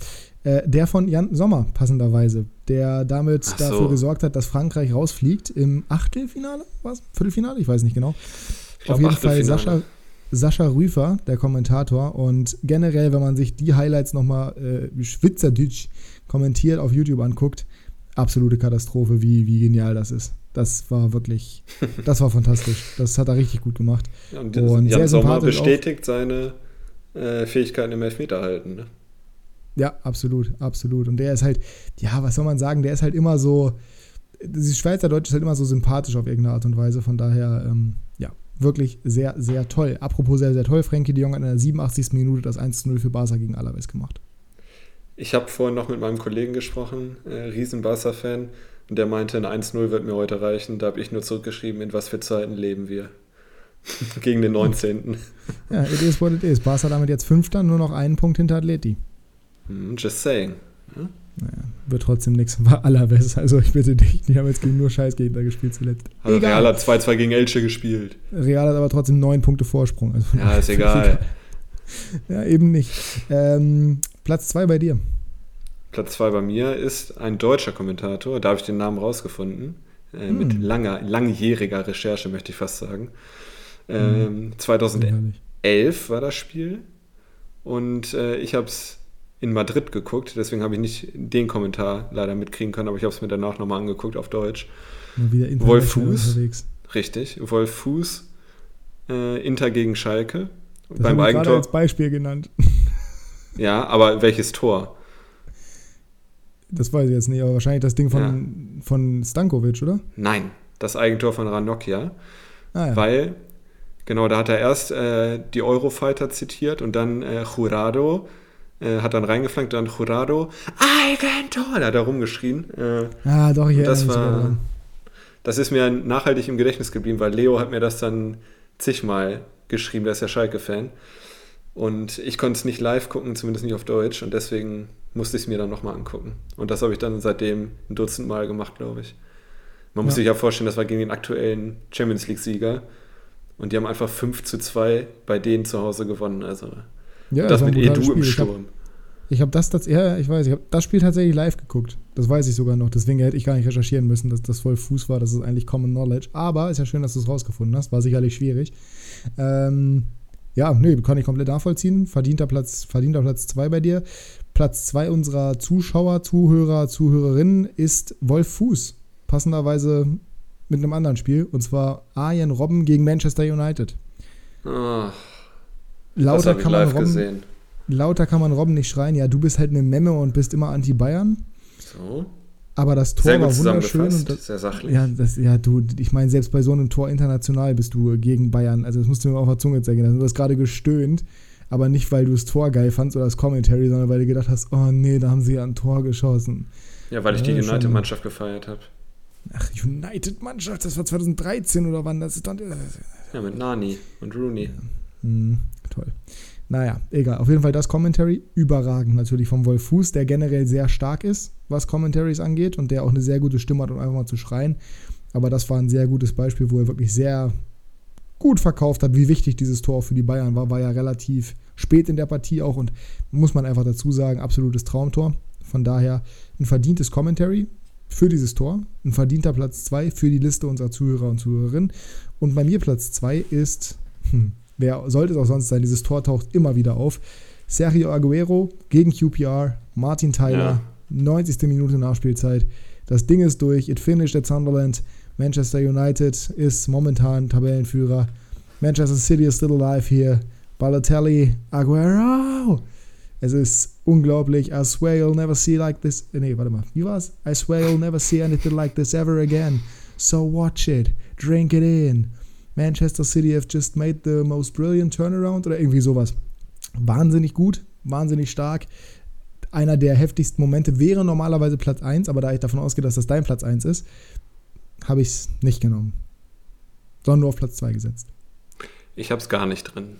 Äh, der von Jan Sommer, passenderweise, der damit so. dafür gesorgt hat, dass Frankreich rausfliegt im Achtelfinale, was? Viertelfinale? Ich weiß nicht genau. Glaub, Auf jeden Fall Sascha, Sascha Rüfer, der Kommentator. Und generell, wenn man sich die Highlights nochmal äh, Schwitzerdütsch kommentiert auf YouTube anguckt, absolute Katastrophe, wie, wie genial das ist. Das war wirklich, das war fantastisch. Das hat er richtig gut gemacht. Ja, und, und Jan Sommer bestätigt auch. seine äh, Fähigkeiten im Elfmeterhalten. Ne? Ja, absolut, absolut. Und der ist halt, ja, was soll man sagen, der ist halt immer so, die Schweizerdeutsch ist halt immer so sympathisch auf irgendeine Art und Weise. Von daher, ähm, ja, wirklich sehr, sehr toll. Apropos sehr, sehr toll, Frankie de Jong hat in der 87. Minute das 1-0 für Barca gegen Alaves gemacht. Ich habe vorhin noch mit meinem Kollegen gesprochen, äh, riesen Barca-Fan. Und der meinte, ein 1-0 wird mir heute reichen. Da habe ich nur zurückgeschrieben, in was für Zeiten leben wir. [laughs] Gegen den 19. [laughs] ja, it is what it is. Barca damit jetzt Fünfter, nur noch einen Punkt hinter Atleti. Hm, just saying. Ja? Naja, wird trotzdem nichts. [laughs] War allerbest. Also ich bitte dich, die haben jetzt gegen nur Scheißgegner gespielt zuletzt. Also egal. Real hat 2-2 gegen Elche gespielt. Real hat aber trotzdem neun Punkte Vorsprung. Also ja, ist egal. ja, eben nicht. Ähm, Platz 2 bei dir. Platz 2 bei mir ist ein deutscher Kommentator, da habe ich den Namen rausgefunden, äh, hm. mit langer, langjähriger Recherche, möchte ich fast sagen. Ähm, hm. 2011 war das Spiel und äh, ich habe es in Madrid geguckt, deswegen habe ich nicht den Kommentar leider mitkriegen können, aber ich habe es mir danach nochmal angeguckt auf Deutsch. Wolf Fuß, unterwegs. richtig, Wolf Fuß, äh, Inter gegen Schalke. Das beim Eigentor. als Beispiel genannt. [laughs] Ja, aber welches Tor? Das weiß ich jetzt nicht, aber wahrscheinlich das Ding von, ja. von Stankovic, oder? Nein, das Eigentor von Ranocchia. Ah, ja. Weil, genau, da hat er erst äh, die Eurofighter zitiert und dann äh, Jurado äh, hat dann reingeflankt, dann Jurado, Eigentor! Da hat er rumgeschrien. Äh, ah, doch, hier. Das war, das ist mir nachhaltig im Gedächtnis geblieben, weil Leo hat mir das dann zigmal geschrieben, der ist ja Schalke-Fan. Und ich konnte es nicht live gucken, zumindest nicht auf Deutsch. Und deswegen musste ich es mir dann nochmal angucken. Und das habe ich dann seitdem ein Dutzend Mal gemacht, glaube ich. Man muss sich ja vorstellen, das war gegen den aktuellen Champions League-Sieger. Und die haben einfach 5 zu 2 bei denen zu Hause gewonnen. Also ja, das, das mit Edu im Sturm. Ich habe hab das, das, ja, ich weiß, ich habe das Spiel tatsächlich live geguckt. Das weiß ich sogar noch. Deswegen hätte ich gar nicht recherchieren müssen, dass das voll Fuß war. Das ist eigentlich Common Knowledge. Aber ist ja schön, dass du es rausgefunden hast. War sicherlich schwierig. Ähm, ja, nee, kann ich komplett nachvollziehen. Verdienter Platz, verdienter Platz 2 bei dir. Platz 2 unserer Zuschauer, Zuhörer, Zuhörerinnen ist Wolf Fuß. Passenderweise mit einem anderen Spiel. Und zwar Arjen Robben gegen Manchester United. Oh, lauter, kann man Robben, gesehen. lauter kann man Robben nicht schreien. Ja, du bist halt eine Memme und bist immer anti-Bayern. So. Aber das Tor Sehr war wunderschön. Und das, Sehr sachlich. Ja, das, ja, du, ich meine, selbst bei so einem Tor international bist du gegen Bayern. Also, das musst du mir auf der Zunge zeigen. Du hast gerade gestöhnt, aber nicht, weil du das Tor geil fandst oder das Commentary, sondern weil du gedacht hast, oh nee, da haben sie ja ein Tor geschossen. Ja, weil ich die United-Mannschaft gefeiert habe. Ach, United-Mannschaft, das war 2013 oder wann? Das ist dann. Ja, mit Nani und Rooney. Ja. Hm, toll. Naja, egal. Auf jeden Fall das Commentary überragend natürlich vom Wolf Fuß, der generell sehr stark ist, was Commentaries angeht und der auch eine sehr gute Stimme hat, um einfach mal zu schreien. Aber das war ein sehr gutes Beispiel, wo er wirklich sehr gut verkauft hat, wie wichtig dieses Tor für die Bayern war. War ja relativ spät in der Partie auch und muss man einfach dazu sagen, absolutes Traumtor. Von daher ein verdientes Commentary für dieses Tor, ein verdienter Platz 2 für die Liste unserer Zuhörer und Zuhörerinnen. Und bei mir Platz 2 ist, hm, Wer sollte es auch sonst sein? Dieses Tor taucht immer wieder auf. Sergio Aguero gegen QPR, Martin Tyler, ja. 90. Minute Nachspielzeit. Das Ding ist durch. It finished at Sunderland. Manchester United ist momentan Tabellenführer. Manchester City is still alive here. Balotelli, Aguero. Es ist unglaublich. I swear you'll never see like this. Nee, warte mal. Wie war's? I swear you'll never see anything like this ever again. So watch it. drink it in. Manchester City have just made the most brilliant turnaround oder irgendwie sowas. Wahnsinnig gut, wahnsinnig stark. Einer der heftigsten Momente wäre normalerweise Platz 1, aber da ich davon ausgehe, dass das dein Platz 1 ist, habe ich es nicht genommen. Sondern nur auf Platz 2 gesetzt. Ich habe es gar nicht drin.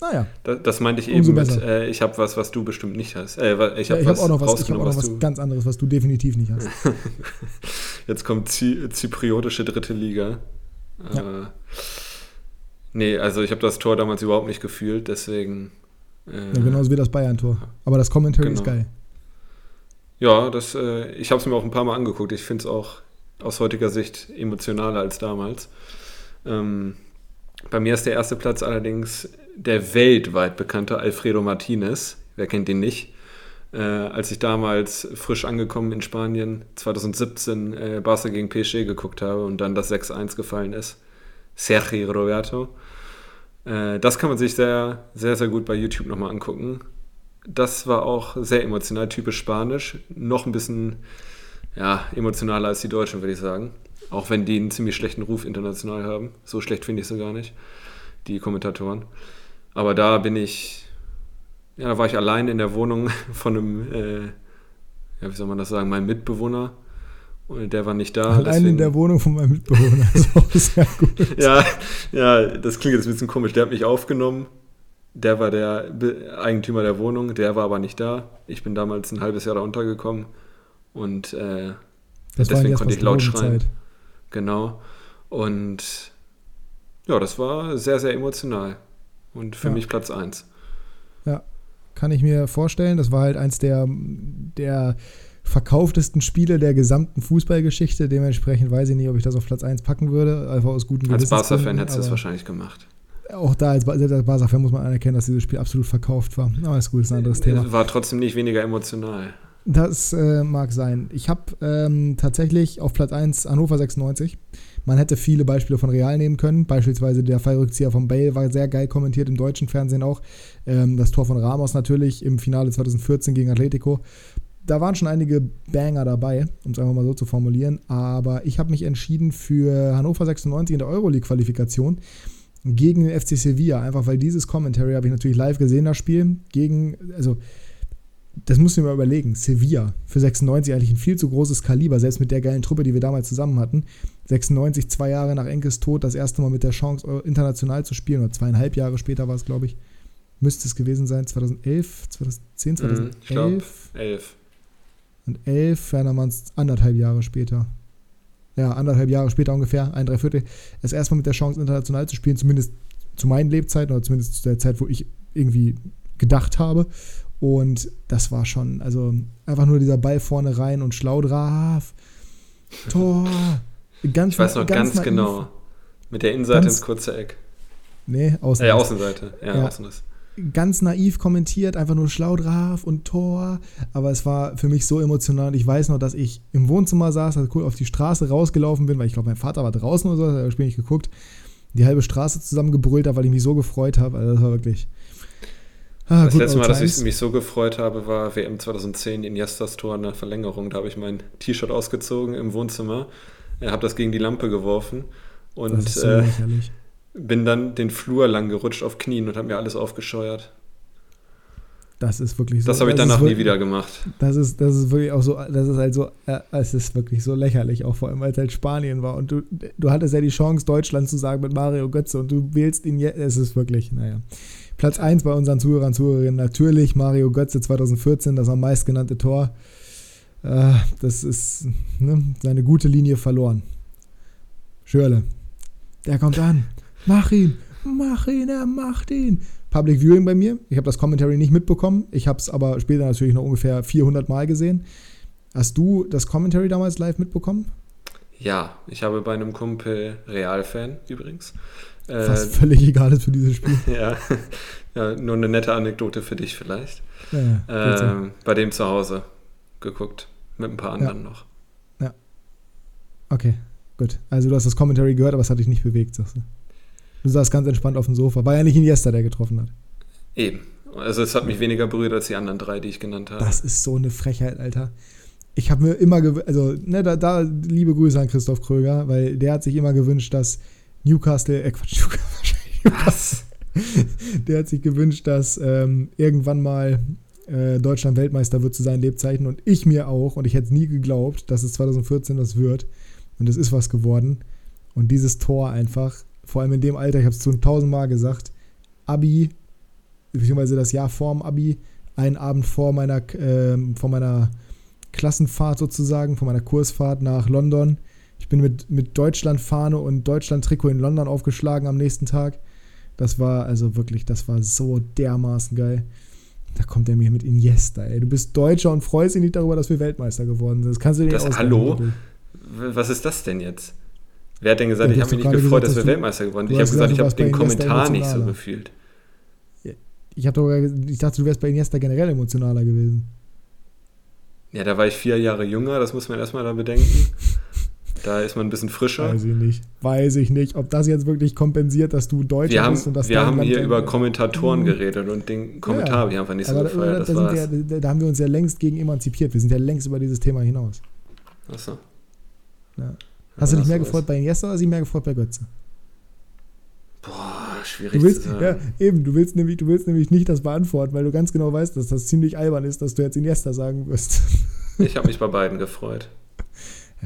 Naja. Das, das meinte ich eben mit, äh, ich habe was, was du bestimmt nicht hast. Äh, ich habe ja, hab auch noch was, ich hab auch noch was, was ganz anderes, was du definitiv nicht hast. [laughs] Jetzt kommt Zy zypriotische dritte Liga. Ja. Äh, nee, also ich habe das Tor damals überhaupt nicht gefühlt, deswegen. Äh, ja, genauso wie das Bayern-Tor. Aber das Commentary genau. ist geil. Ja, das, äh, ich habe es mir auch ein paar Mal angeguckt. Ich finde es auch aus heutiger Sicht emotionaler als damals. Ähm, bei mir ist der erste Platz allerdings der weltweit bekannte Alfredo Martinez. Wer kennt ihn nicht? Äh, als ich damals frisch angekommen in Spanien 2017 äh, Barca gegen PSG geguckt habe und dann das 6-1 gefallen ist. Sergio Roberto. Äh, das kann man sich sehr, sehr, sehr gut bei YouTube nochmal angucken. Das war auch sehr emotional, typisch Spanisch. Noch ein bisschen ja, emotionaler als die Deutschen, würde ich sagen. Auch wenn die einen ziemlich schlechten Ruf international haben. So schlecht finde ich sie gar nicht, die Kommentatoren. Aber da bin ich, ja, da war ich allein in der Wohnung [laughs] von einem, äh, ja, wie soll man das sagen, meinem Mitbewohner. Und der war nicht da. Allein deswegen, in der Wohnung von meinem Mitbewohner. [laughs] [laughs] Ja, ja, das klingt jetzt ein bisschen komisch. Der hat mich aufgenommen. Der war der Eigentümer der Wohnung. Der war aber nicht da. Ich bin damals ein halbes Jahr da untergekommen. Und äh, deswegen konnte ich laut schreien. Zeit. Genau. Und ja, das war sehr, sehr emotional. Und für ja. mich Platz 1. Ja, kann ich mir vorstellen. Das war halt eins der, der verkauftesten Spiele der gesamten Fußballgeschichte. Dementsprechend weiß ich nicht, ob ich das auf Platz 1 packen würde. Einfach aus guten Als Barca-Fan hättest du es wahrscheinlich gemacht. Auch da als, als Barca-Fan muss man anerkennen, dass dieses Spiel absolut verkauft war. Aber ist gut, ist ein anderes Thema. War trotzdem nicht weniger emotional. Das äh, mag sein. Ich habe ähm, tatsächlich auf Platz 1 Hannover 96. Man hätte viele Beispiele von Real nehmen können. Beispielsweise der Fallrückzieher von Bale war sehr geil kommentiert im deutschen Fernsehen auch. Ähm, das Tor von Ramos natürlich im Finale 2014 gegen Atletico. Da waren schon einige Banger dabei, um es einfach mal so zu formulieren. Aber ich habe mich entschieden für Hannover 96 in der Euroleague-Qualifikation gegen den FC Sevilla. Einfach weil dieses Commentary habe ich natürlich live gesehen, das Spiel. Gegen, also das musst du dir mal überlegen. Sevilla für 96 eigentlich ein viel zu großes Kaliber, selbst mit der geilen Truppe, die wir damals zusammen hatten. 96, zwei Jahre nach Enkes Tod, das erste Mal mit der Chance, international zu spielen, oder zweieinhalb Jahre später war es, glaube ich. Müsste es gewesen sein, 2011, 2010, 2011. ich glaube, 11. Und 11, Fernermanns anderthalb Jahre später. Ja, anderthalb Jahre später ungefähr, ein Dreiviertel. Das erste Mal mit der Chance, international zu spielen, zumindest zu meinen Lebzeiten, oder zumindest zu der Zeit, wo ich irgendwie gedacht habe. Und das war schon, also einfach nur dieser Ball vorne rein und schlau drauf. Tor. Ganz, ich weiß noch ganz, ganz genau. Mit der Innenseite ganz, ins kurze Eck. Nee, Außenseite. Äh, Außenseite. Ja, ja. Außen ist. Ganz naiv kommentiert, einfach nur schlau drauf und Tor. Aber es war für mich so emotional. Ich weiß noch, dass ich im Wohnzimmer saß, also cool auf die Straße rausgelaufen bin, weil ich glaube, mein Vater war draußen oder so, hat das Spiel nicht geguckt. Die halbe Straße zusammengebrüllt habe, weil ich mich so gefreut habe. Also das war wirklich Ah, das letzte Mal, dass ich mich so gefreut habe, war WM 2010, Iniestas Tor in der Verlängerung. Da habe ich mein T-Shirt ausgezogen im Wohnzimmer, äh, habe das gegen die Lampe geworfen und so äh, bin dann den Flur lang gerutscht auf Knien und habe mir alles aufgescheuert. Das ist wirklich so. Das habe ich danach wirklich, nie wieder gemacht. Das ist, das ist wirklich auch so, das ist halt so, äh, es ist wirklich so lächerlich, auch vor allem, weil es halt Spanien war. Und du, du hattest ja die Chance, Deutschland zu sagen mit Mario Götze und du wählst ihn jetzt. Es ist wirklich, naja. Platz 1 bei unseren Zuhörern und Zuhörerinnen natürlich Mario Götze 2014, das am meistgenannte Tor. Äh, das ist ne, seine gute Linie verloren. Schörle. Der kommt an. Mach ihn. Mach ihn, er macht ihn. Public Viewing bei mir. Ich habe das Commentary nicht mitbekommen. Ich habe es aber später natürlich noch ungefähr 400 Mal gesehen. Hast du das Commentary damals live mitbekommen? Ja, ich habe bei einem Kumpel Real-Fan übrigens was äh, völlig egal ist für dieses Spiel. [laughs] ja. ja, nur eine nette Anekdote für dich vielleicht. Ja, äh, bei dem zu Hause geguckt, mit ein paar anderen ja. noch. Ja. Okay, gut. Also du hast das Commentary gehört, aber es hat dich nicht bewegt, sagst du. Du saßt ganz entspannt auf dem Sofa. War ja nicht Iniesta, der getroffen hat. Eben. Also es hat mich weniger berührt als die anderen drei, die ich genannt habe. Das ist so eine Frechheit, Alter. ich habe mir immer gewünscht, also ne, da, da liebe Grüße an Christoph Kröger, weil der hat sich immer gewünscht, dass Newcastle, äh Quatsch, [laughs] Newcastle, der hat sich gewünscht, dass ähm, irgendwann mal äh, Deutschland Weltmeister wird zu seinen Lebzeiten. Und ich mir auch. Und ich hätte nie geglaubt, dass es 2014 das wird. Und es ist was geworden. Und dieses Tor einfach, vor allem in dem Alter, ich habe es zu tausendmal gesagt, Abi, beziehungsweise das Jahr vorm Abi, einen Abend vor meiner, äh, vor meiner Klassenfahrt sozusagen, von meiner Kursfahrt nach London. Ich bin mit, mit Deutschland-Fahne und Deutschland-Trikot in London aufgeschlagen am nächsten Tag. Das war also wirklich, das war so dermaßen geil. Da kommt er mir mit Iniesta, ey. Du bist Deutscher und freust dich nicht darüber, dass wir Weltmeister geworden sind. Das kannst du dir nicht Hallo? Was ist das denn jetzt? Wer hat denn gesagt, ja, ich habe mich nicht gefreut, gesagt, dass wir Weltmeister geworden sind? Ich habe gesagt, ich habe den Kommentar nicht so gefühlt. Ich, doch, ich dachte, du wärst bei Iniesta generell emotionaler gewesen. Ja, da war ich vier Jahre jünger, das muss man erstmal da bedenken. [laughs] Da ist man ein bisschen frischer. Weiß ich nicht. Weiß ich nicht, ob das jetzt wirklich kompensiert, dass du Deutscher haben, bist und dass Wir haben hier über Kommentatoren mhm. geredet und den Kommentar ja, habe ich einfach nicht so gefeiert. Da, da, ja, da, haben wir uns ja längst gegen emanzipiert. Wir sind ja längst über dieses Thema hinaus. Achso. Ja. Hast du dich mehr gefreut bei Iniesta oder hast du dich mehr gefreut bei Götze? Boah, schwierig willst, zu sagen. Ja, eben, du willst, nämlich, du willst nämlich nicht das beantworten, weil du ganz genau weißt, dass das ziemlich albern ist, dass du jetzt Iniesta sagen wirst. Ich habe mich bei beiden gefreut.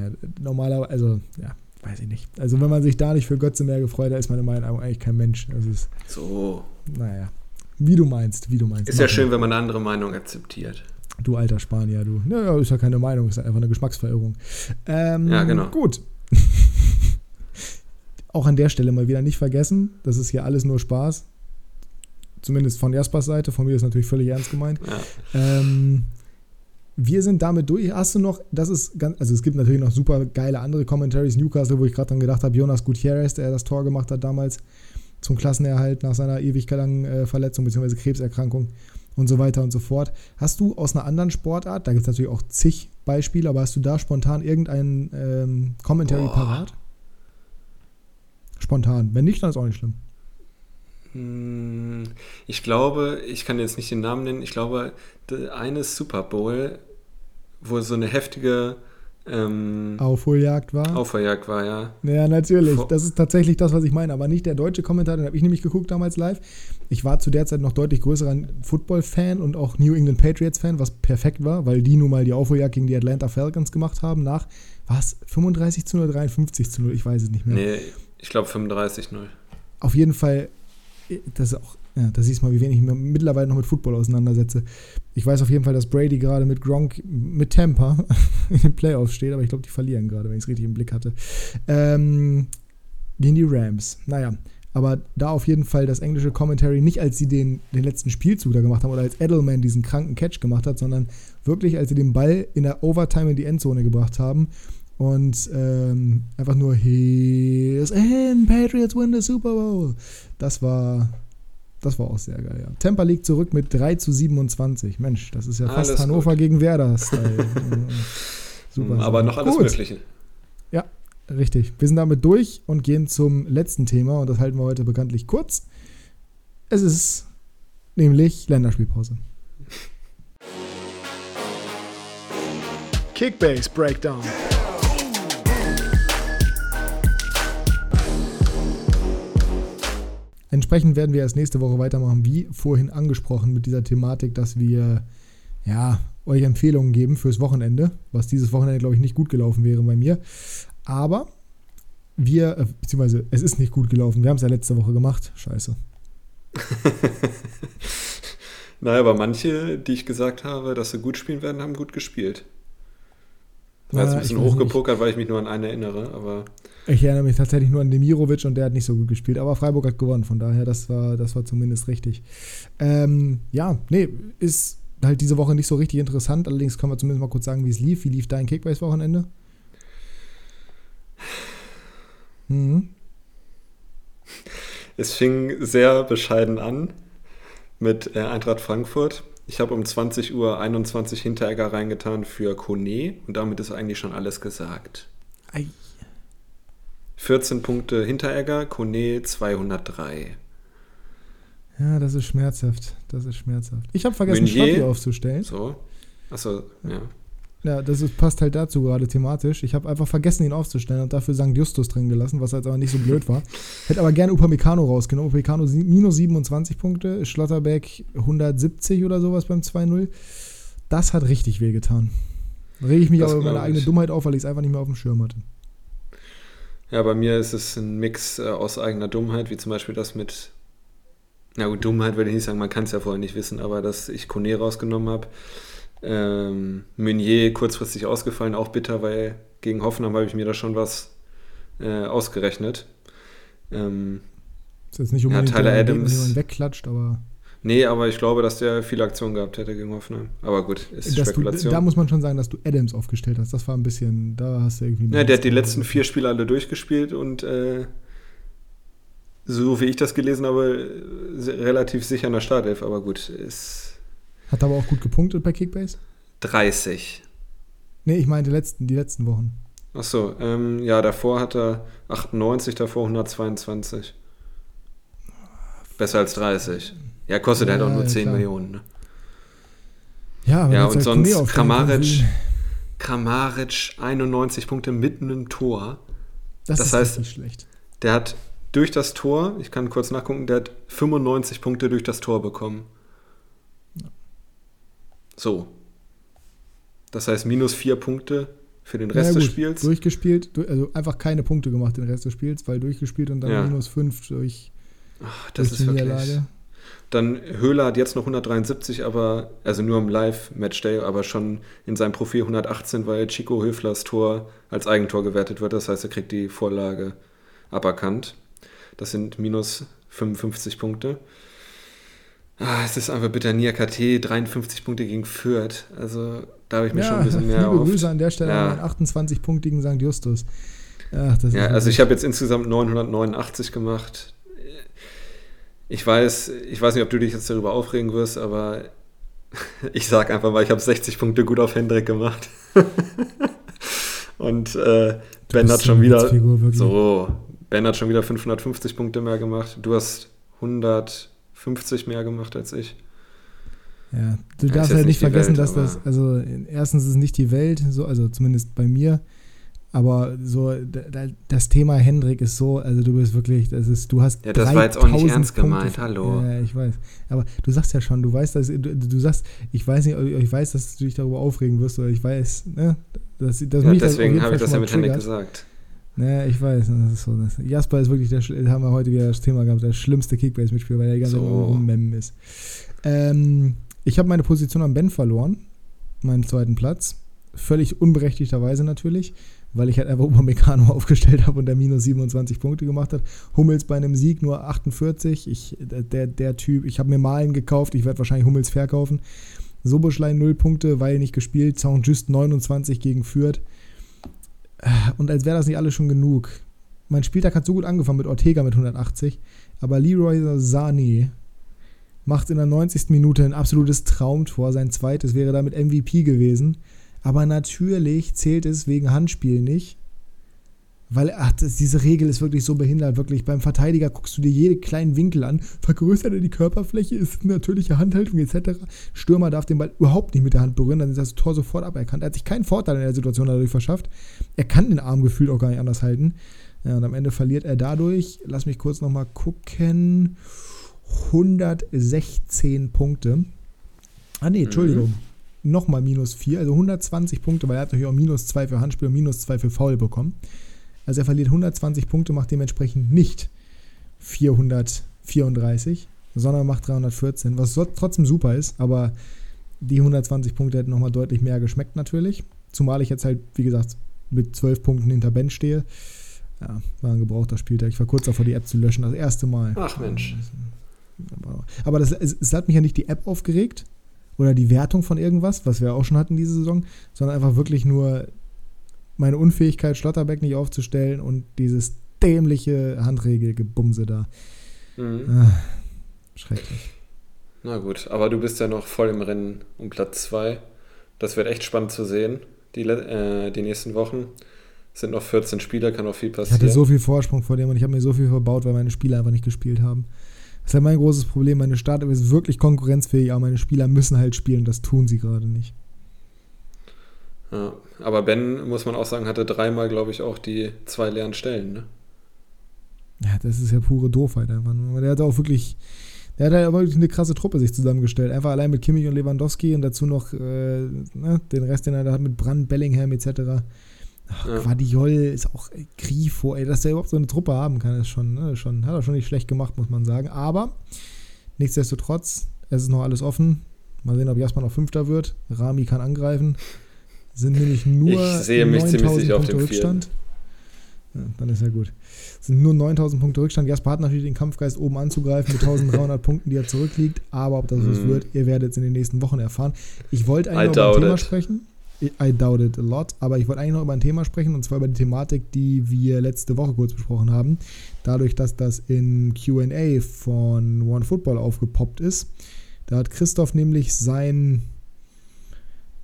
Ja, normalerweise, also, ja, weiß ich nicht. Also, wenn man sich da nicht für Götze mehr gefreut, da ist man in meinen Augen eigentlich kein Mensch. Das ist, so. Naja, wie du meinst, wie du meinst. Ist ja schön, wenn man eine andere Meinung akzeptiert. Du alter Spanier, du. Naja, ist ja keine Meinung, ist einfach eine Geschmacksverirrung. Ähm, ja, genau. Gut. [laughs] Auch an der Stelle mal wieder nicht vergessen, das ist hier alles nur Spaß. Zumindest von Jaspers Seite, von mir ist natürlich völlig ernst gemeint. Ja. Ähm, wir sind damit durch. Hast du noch, das ist ganz, also es gibt natürlich noch super geile andere Commentaries. Newcastle, wo ich gerade dran gedacht habe, Jonas Gutierrez, der das Tor gemacht hat damals zum Klassenerhalt nach seiner ewig langen äh, Verletzung bzw. Krebserkrankung und so weiter und so fort. Hast du aus einer anderen Sportart, da gibt es natürlich auch zig Beispiele, aber hast du da spontan irgendeinen ähm, Commentary Boah. parat? Spontan. Wenn nicht, dann ist auch nicht schlimm. Hm, ich glaube, ich kann jetzt nicht den Namen nennen, ich glaube, eine Super Bowl, wo so eine heftige ähm, Aufholjagd war. Aufholjagd war, ja. Ja, natürlich. Das ist tatsächlich das, was ich meine. Aber nicht der deutsche Kommentar, den habe ich nämlich geguckt damals live. Ich war zu der Zeit noch deutlich größerer Football-Fan und auch New England Patriots-Fan, was perfekt war, weil die nun mal die Aufholjagd gegen die Atlanta Falcons gemacht haben nach, was, 35 zu 0, 53 zu 0, ich weiß es nicht mehr. Nee, ich glaube 35 0. Auf jeden Fall, das ist auch, ja, da siehst du mal, wie wenig ich mich mittlerweile noch mit Football auseinandersetze. Ich weiß auf jeden Fall, dass Brady gerade mit Gronk, mit Tampa [laughs] in den Playoffs steht, aber ich glaube, die verlieren gerade, wenn ich es richtig im Blick hatte. Ähm, gegen die Rams. Naja, aber da auf jeden Fall das englische Commentary nicht als sie den, den letzten Spielzug da gemacht haben oder als Edelman diesen kranken Catch gemacht hat, sondern wirklich als sie den Ball in der Overtime in die Endzone gebracht haben und ähm, einfach nur Here's in, Patriots win the Super Bowl. Das war, das war auch sehr geil, ja. Tampa liegt zurück mit 3 zu 27. Mensch, das ist ja fast alles Hannover gut. gegen Werder-Style. [laughs] Super. Aber noch alles gut. Mögliche. Ja, richtig. Wir sind damit durch und gehen zum letzten Thema und das halten wir heute bekanntlich kurz. Es ist nämlich Länderspielpause. Kickbase Breakdown. Entsprechend werden wir erst nächste Woche weitermachen, wie vorhin angesprochen, mit dieser Thematik, dass wir ja, euch Empfehlungen geben fürs Wochenende, was dieses Wochenende, glaube ich, nicht gut gelaufen wäre bei mir. Aber wir, äh, beziehungsweise es ist nicht gut gelaufen. Wir haben es ja letzte Woche gemacht. Scheiße. [laughs] naja, aber manche, die ich gesagt habe, dass sie gut spielen werden, haben gut gespielt. War jetzt ein bisschen hochgepokert, weil ich mich nur an einen erinnere, aber. Ich erinnere mich tatsächlich nur an Demirovic und der hat nicht so gut gespielt. Aber Freiburg hat gewonnen, von daher, das war, das war zumindest richtig. Ähm, ja, nee, ist halt diese Woche nicht so richtig interessant. Allerdings können wir zumindest mal kurz sagen, wie es lief. Wie lief dein Kickbase-Wochenende? Mhm. Es fing sehr bescheiden an mit äh, Eintracht Frankfurt. Ich habe um 20 Uhr 21 Hinteregger reingetan für Kone und damit ist eigentlich schon alles gesagt. Ei. 14 Punkte Hinteregger, Kone 203. Ja, das ist schmerzhaft. Das ist schmerzhaft. Ich habe vergessen, Meunier, aufzustellen. So. Achso, ja. Ja, das ist, passt halt dazu gerade thematisch. Ich habe einfach vergessen, ihn aufzustellen und dafür St. Justus drin gelassen, was halt aber nicht so blöd war. [laughs] Hätte aber gerne Upamecano rausgenommen. Upamecano minus 27 Punkte, Schlotterbeck 170 oder sowas beim 2-0. Das hat richtig wehgetan. Da rege ich mich das aber über meine eigene Dummheit auf, weil ich es einfach nicht mehr auf dem Schirm hatte. Ja, bei mir ist es ein Mix äh, aus eigener Dummheit, wie zum Beispiel das mit, na gut, Dummheit würde ich nicht sagen, man kann es ja vorher nicht wissen, aber dass ich Kone rausgenommen habe ähm, Meunier kurzfristig ausgefallen, auch bitter, weil gegen Hoffenheim habe ich mir da schon was äh, ausgerechnet. Ähm, ist jetzt nicht unbedingt ja, Tyler der, Adams wegklatscht, aber. Nee, aber ich glaube, dass der viele Aktionen gehabt hätte gegen Hoffenheim. Aber gut, ist dass Spekulation. Du, da muss man schon sagen, dass du Adams aufgestellt hast. Das war ein bisschen, da hast du irgendwie. Ja, der hat die letzten vier Spiele alle durchgespielt und äh, so wie ich das gelesen habe, relativ sicher in der Startelf. Aber gut, ist hat aber auch gut gepunktet bei Kickbase? 30. Nee, ich meine die letzten, die letzten Wochen. Ach so, ähm, ja, davor hat er 98, davor 122. Besser als 30. Ja, kostet ja, halt auch nur 10 klar. Millionen. Ne? Ja, aber ja und sonst Kramaric, Kramaric 91 Punkte mitten im Tor. Das, das ist heißt, nicht schlecht. Der hat durch das Tor, ich kann kurz nachgucken, der hat 95 Punkte durch das Tor bekommen. So. Das heißt minus vier Punkte für den Rest ja, des Spiels. Durchgespielt, also einfach keine Punkte gemacht den Rest des Spiels, weil durchgespielt und dann minus fünf durch, Ach, das durch ist die Niederlage. Dann Höhler hat jetzt noch 173, aber also nur im Live-Matchday, aber schon in seinem Profil 118, weil Chico Höflers Tor als Eigentor gewertet wird. Das heißt, er kriegt die Vorlage aberkannt. Das sind minus 55 Punkte. Ah, es ist einfach bitter. Nia KT, 53 Punkte gegen Fürth. Also da habe ich mir ja, schon ein bisschen mehr liebe Grüße an der Stelle ja. an 28-punktigen St. Justus. Ach, ja, also ich habe jetzt insgesamt 989 gemacht. Ich weiß, ich weiß nicht, ob du dich jetzt darüber aufregen wirst, aber [laughs] ich sage einfach mal, ich habe 60 Punkte gut auf Hendrik gemacht. [laughs] Und äh, Ben hat schon wieder so, Ben hat schon wieder 550 Punkte mehr gemacht. Du hast 100 50 mehr gemacht als ich. Ja, du darfst halt nicht vergessen, Welt, dass das, also erstens ist es nicht die Welt, so, also zumindest bei mir, aber so das Thema Hendrik ist so, also du bist wirklich, das ist, du hast Ja, das war jetzt auch nicht ernst Punkte, gemeint, hallo. Ja, ich weiß. Aber du sagst ja schon, du weißt, dass du, du sagst, ich weiß nicht, ich weiß, dass du dich darüber aufregen wirst, oder ich weiß, ne, dass, dass ja, mich deswegen habe ich das ja mit Hendrik gesagt. Ja, ich weiß, das ist so. Das, Jasper ist wirklich, der, haben wir heute wieder das Thema gehabt, der schlimmste Kickbase-Mitspieler, weil er die ganze Zeit so. rummemmen ist. Ähm, ich habe meine Position am Ben verloren, meinen zweiten Platz. Völlig unberechtigterweise natürlich, weil ich halt einfach Upamecano [laughs] aufgestellt habe und der minus 27 Punkte gemacht hat. Hummels bei einem Sieg nur 48. Ich, der, der Typ, ich habe mir Malen gekauft, ich werde wahrscheinlich Hummels verkaufen. Soboschlein 0 Punkte, weil nicht gespielt. Sound Just 29 gegen Fürth. Und als wäre das nicht alles schon genug. Mein Spieltag hat so gut angefangen mit Ortega mit 180, aber Leroy Sané macht in der 90. Minute ein absolutes Traumtor. Sein zweites wäre damit MVP gewesen. Aber natürlich zählt es wegen Handspiel nicht. Weil, ach, das, diese Regel ist wirklich so behindert. Wirklich, beim Verteidiger guckst du dir jeden kleinen Winkel an, vergrößert er die Körperfläche, ist natürliche Handhaltung etc. Stürmer darf den Ball überhaupt nicht mit der Hand berühren, dann ist das Tor sofort aberkannt. Er hat sich keinen Vorteil in der Situation dadurch verschafft. Er kann den Arm gefühlt auch gar nicht anders halten. Ja, und am Ende verliert er dadurch, lass mich kurz nochmal gucken, 116 Punkte. Ah, nee, Entschuldigung. Mhm. Nochmal minus 4, also 120 Punkte, weil er hat natürlich auch minus 2 für Handspiel und minus 2 für Foul bekommen. Also er verliert 120 Punkte, macht dementsprechend nicht 434, sondern macht 314, was trotzdem super ist, aber die 120 Punkte hätten nochmal deutlich mehr geschmeckt natürlich. Zumal ich jetzt halt, wie gesagt, mit 12 Punkten hinter Ben stehe. Ja, war ein gebrauchter Spieltag. Ich war kurz davor, die App zu löschen, das erste Mal. Ach Mensch. Aber das, es, es hat mich ja nicht die App aufgeregt oder die Wertung von irgendwas, was wir auch schon hatten diese Saison, sondern einfach wirklich nur meine Unfähigkeit, Schlotterbeck nicht aufzustellen und dieses dämliche Handregelgebumse da. Mhm. Ah, schrecklich. Na gut, aber du bist ja noch voll im Rennen um Platz 2. Das wird echt spannend zu sehen, die, äh, die nächsten Wochen. Es sind noch 14 Spieler, kann noch viel passieren. Ich hatte so viel Vorsprung vor dem und ich habe mir so viel verbaut, weil meine Spieler einfach nicht gespielt haben. Das ist halt mein großes Problem. Meine Startup ist wirklich konkurrenzfähig, aber meine Spieler müssen halt spielen. Das tun sie gerade nicht. Ja, aber Ben, muss man auch sagen, hatte dreimal, glaube ich, auch die zwei leeren Stellen. Ne? Ja, das ist ja pure Doofheit einfach. Der hat auch wirklich, der hat halt wirklich eine krasse Truppe sich zusammengestellt. Einfach allein mit Kimmich und Lewandowski und dazu noch äh, ne, den Rest, den er da hat mit Brand, Bellingham etc. Ach, ja. Guardiol ist auch ey, Grifo, ey, dass der überhaupt so eine Truppe haben kann, ist schon, ne, schon, hat er schon nicht schlecht gemacht, muss man sagen. Aber nichtsdestotrotz, es ist noch alles offen. Mal sehen, ob Jasper noch Fünfter wird. Rami kann angreifen. Sind nämlich nur ich sehe mich ziemlich sicher auf dem Rückstand. Ja, dann ist ja gut. Es sind nur 9000 Punkte Rückstand. Jasper hat natürlich den Kampfgeist, oben anzugreifen mit 1300 [laughs] Punkten, die er zurückliegt. Aber ob das was mm. wird, ihr werdet es in den nächsten Wochen erfahren. Ich wollte eigentlich noch über ein Thema it. sprechen. I doubt it a lot. Aber ich wollte eigentlich noch über ein Thema sprechen und zwar über die Thematik, die wir letzte Woche kurz besprochen haben. Dadurch, dass das in QA von OneFootball aufgepoppt ist. Da hat Christoph nämlich sein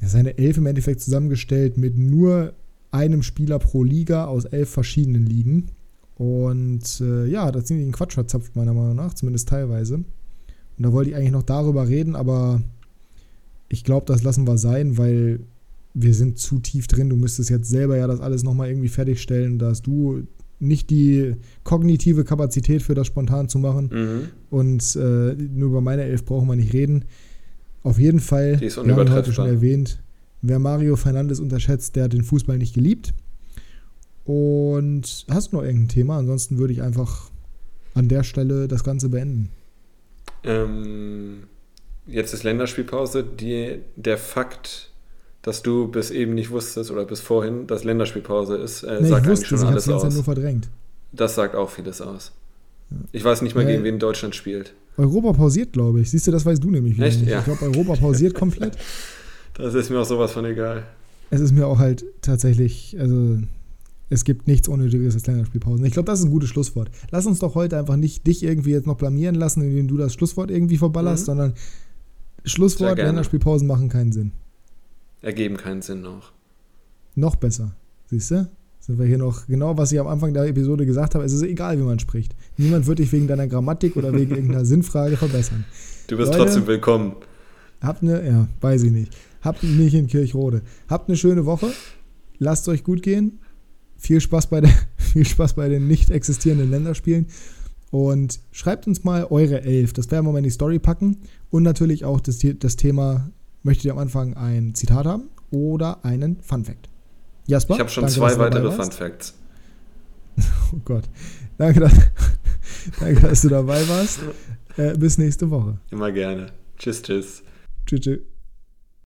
seine Elf im Endeffekt zusammengestellt mit nur einem Spieler pro Liga aus elf verschiedenen Ligen. Und äh, ja, da ziemlich einen Quatsch verzapft, meiner Meinung nach, zumindest teilweise. Und da wollte ich eigentlich noch darüber reden, aber ich glaube, das lassen wir sein, weil wir sind zu tief drin. Du müsstest jetzt selber ja das alles nochmal irgendwie fertigstellen. Da hast du nicht die kognitive Kapazität für das spontan zu machen. Mhm. Und äh, nur über meine Elf brauchen wir nicht reden. Auf jeden Fall, wir haben heute schon erwähnt, wer Mario Fernandes unterschätzt, der hat den Fußball nicht geliebt. Und hast du noch irgendein Thema? Ansonsten würde ich einfach an der Stelle das Ganze beenden. Ähm, jetzt ist Länderspielpause. Die, der Fakt, dass du bis eben nicht wusstest oder bis vorhin, dass Länderspielpause ist, äh, nee, sagt eigentlich schon alles aus. nur verdrängt. Das sagt auch vieles aus. Ich weiß nicht mal, gegen wen Deutschland spielt. Europa pausiert, glaube ich. Siehst du, das weißt du nämlich Echt? nicht. Ja. Ich glaube, Europa pausiert [laughs] komplett. Das ist mir auch sowas von egal. Es ist mir auch halt tatsächlich, also es gibt nichts Unnötiges als Länderspielpausen. Ich glaube, das ist ein gutes Schlusswort. Lass uns doch heute einfach nicht dich irgendwie jetzt noch blamieren lassen, indem du das Schlusswort irgendwie verballerst, mhm. sondern Schlusswort, Länderspielpausen machen keinen Sinn. Ergeben keinen Sinn auch. Noch besser. Siehst du? sind wir hier noch genau, was ich am Anfang der Episode gesagt habe. Es ist egal, wie man spricht. Niemand wird dich wegen deiner Grammatik oder wegen irgendeiner [laughs] Sinnfrage verbessern. Du bist Leute, trotzdem willkommen. Habt eine, ja, weiß ich nicht. Habt nicht in Kirchrode. Habt eine schöne Woche. Lasst euch gut gehen. Viel Spaß bei, der, [laughs] viel Spaß bei den nicht existierenden Länderspielen. Und schreibt uns mal eure Elf. Das werden wir mal in die Story packen. Und natürlich auch das, das Thema, möchtet ihr am Anfang ein Zitat haben oder einen Fun Fact? Jasper? Ich habe schon danke, zwei weitere Fun Facts. [laughs] Oh Gott. Danke, dass, [laughs] danke, dass du dabei warst. Äh, bis nächste Woche. Immer gerne. Tschüss, tschüss. Tschüss, tschüss.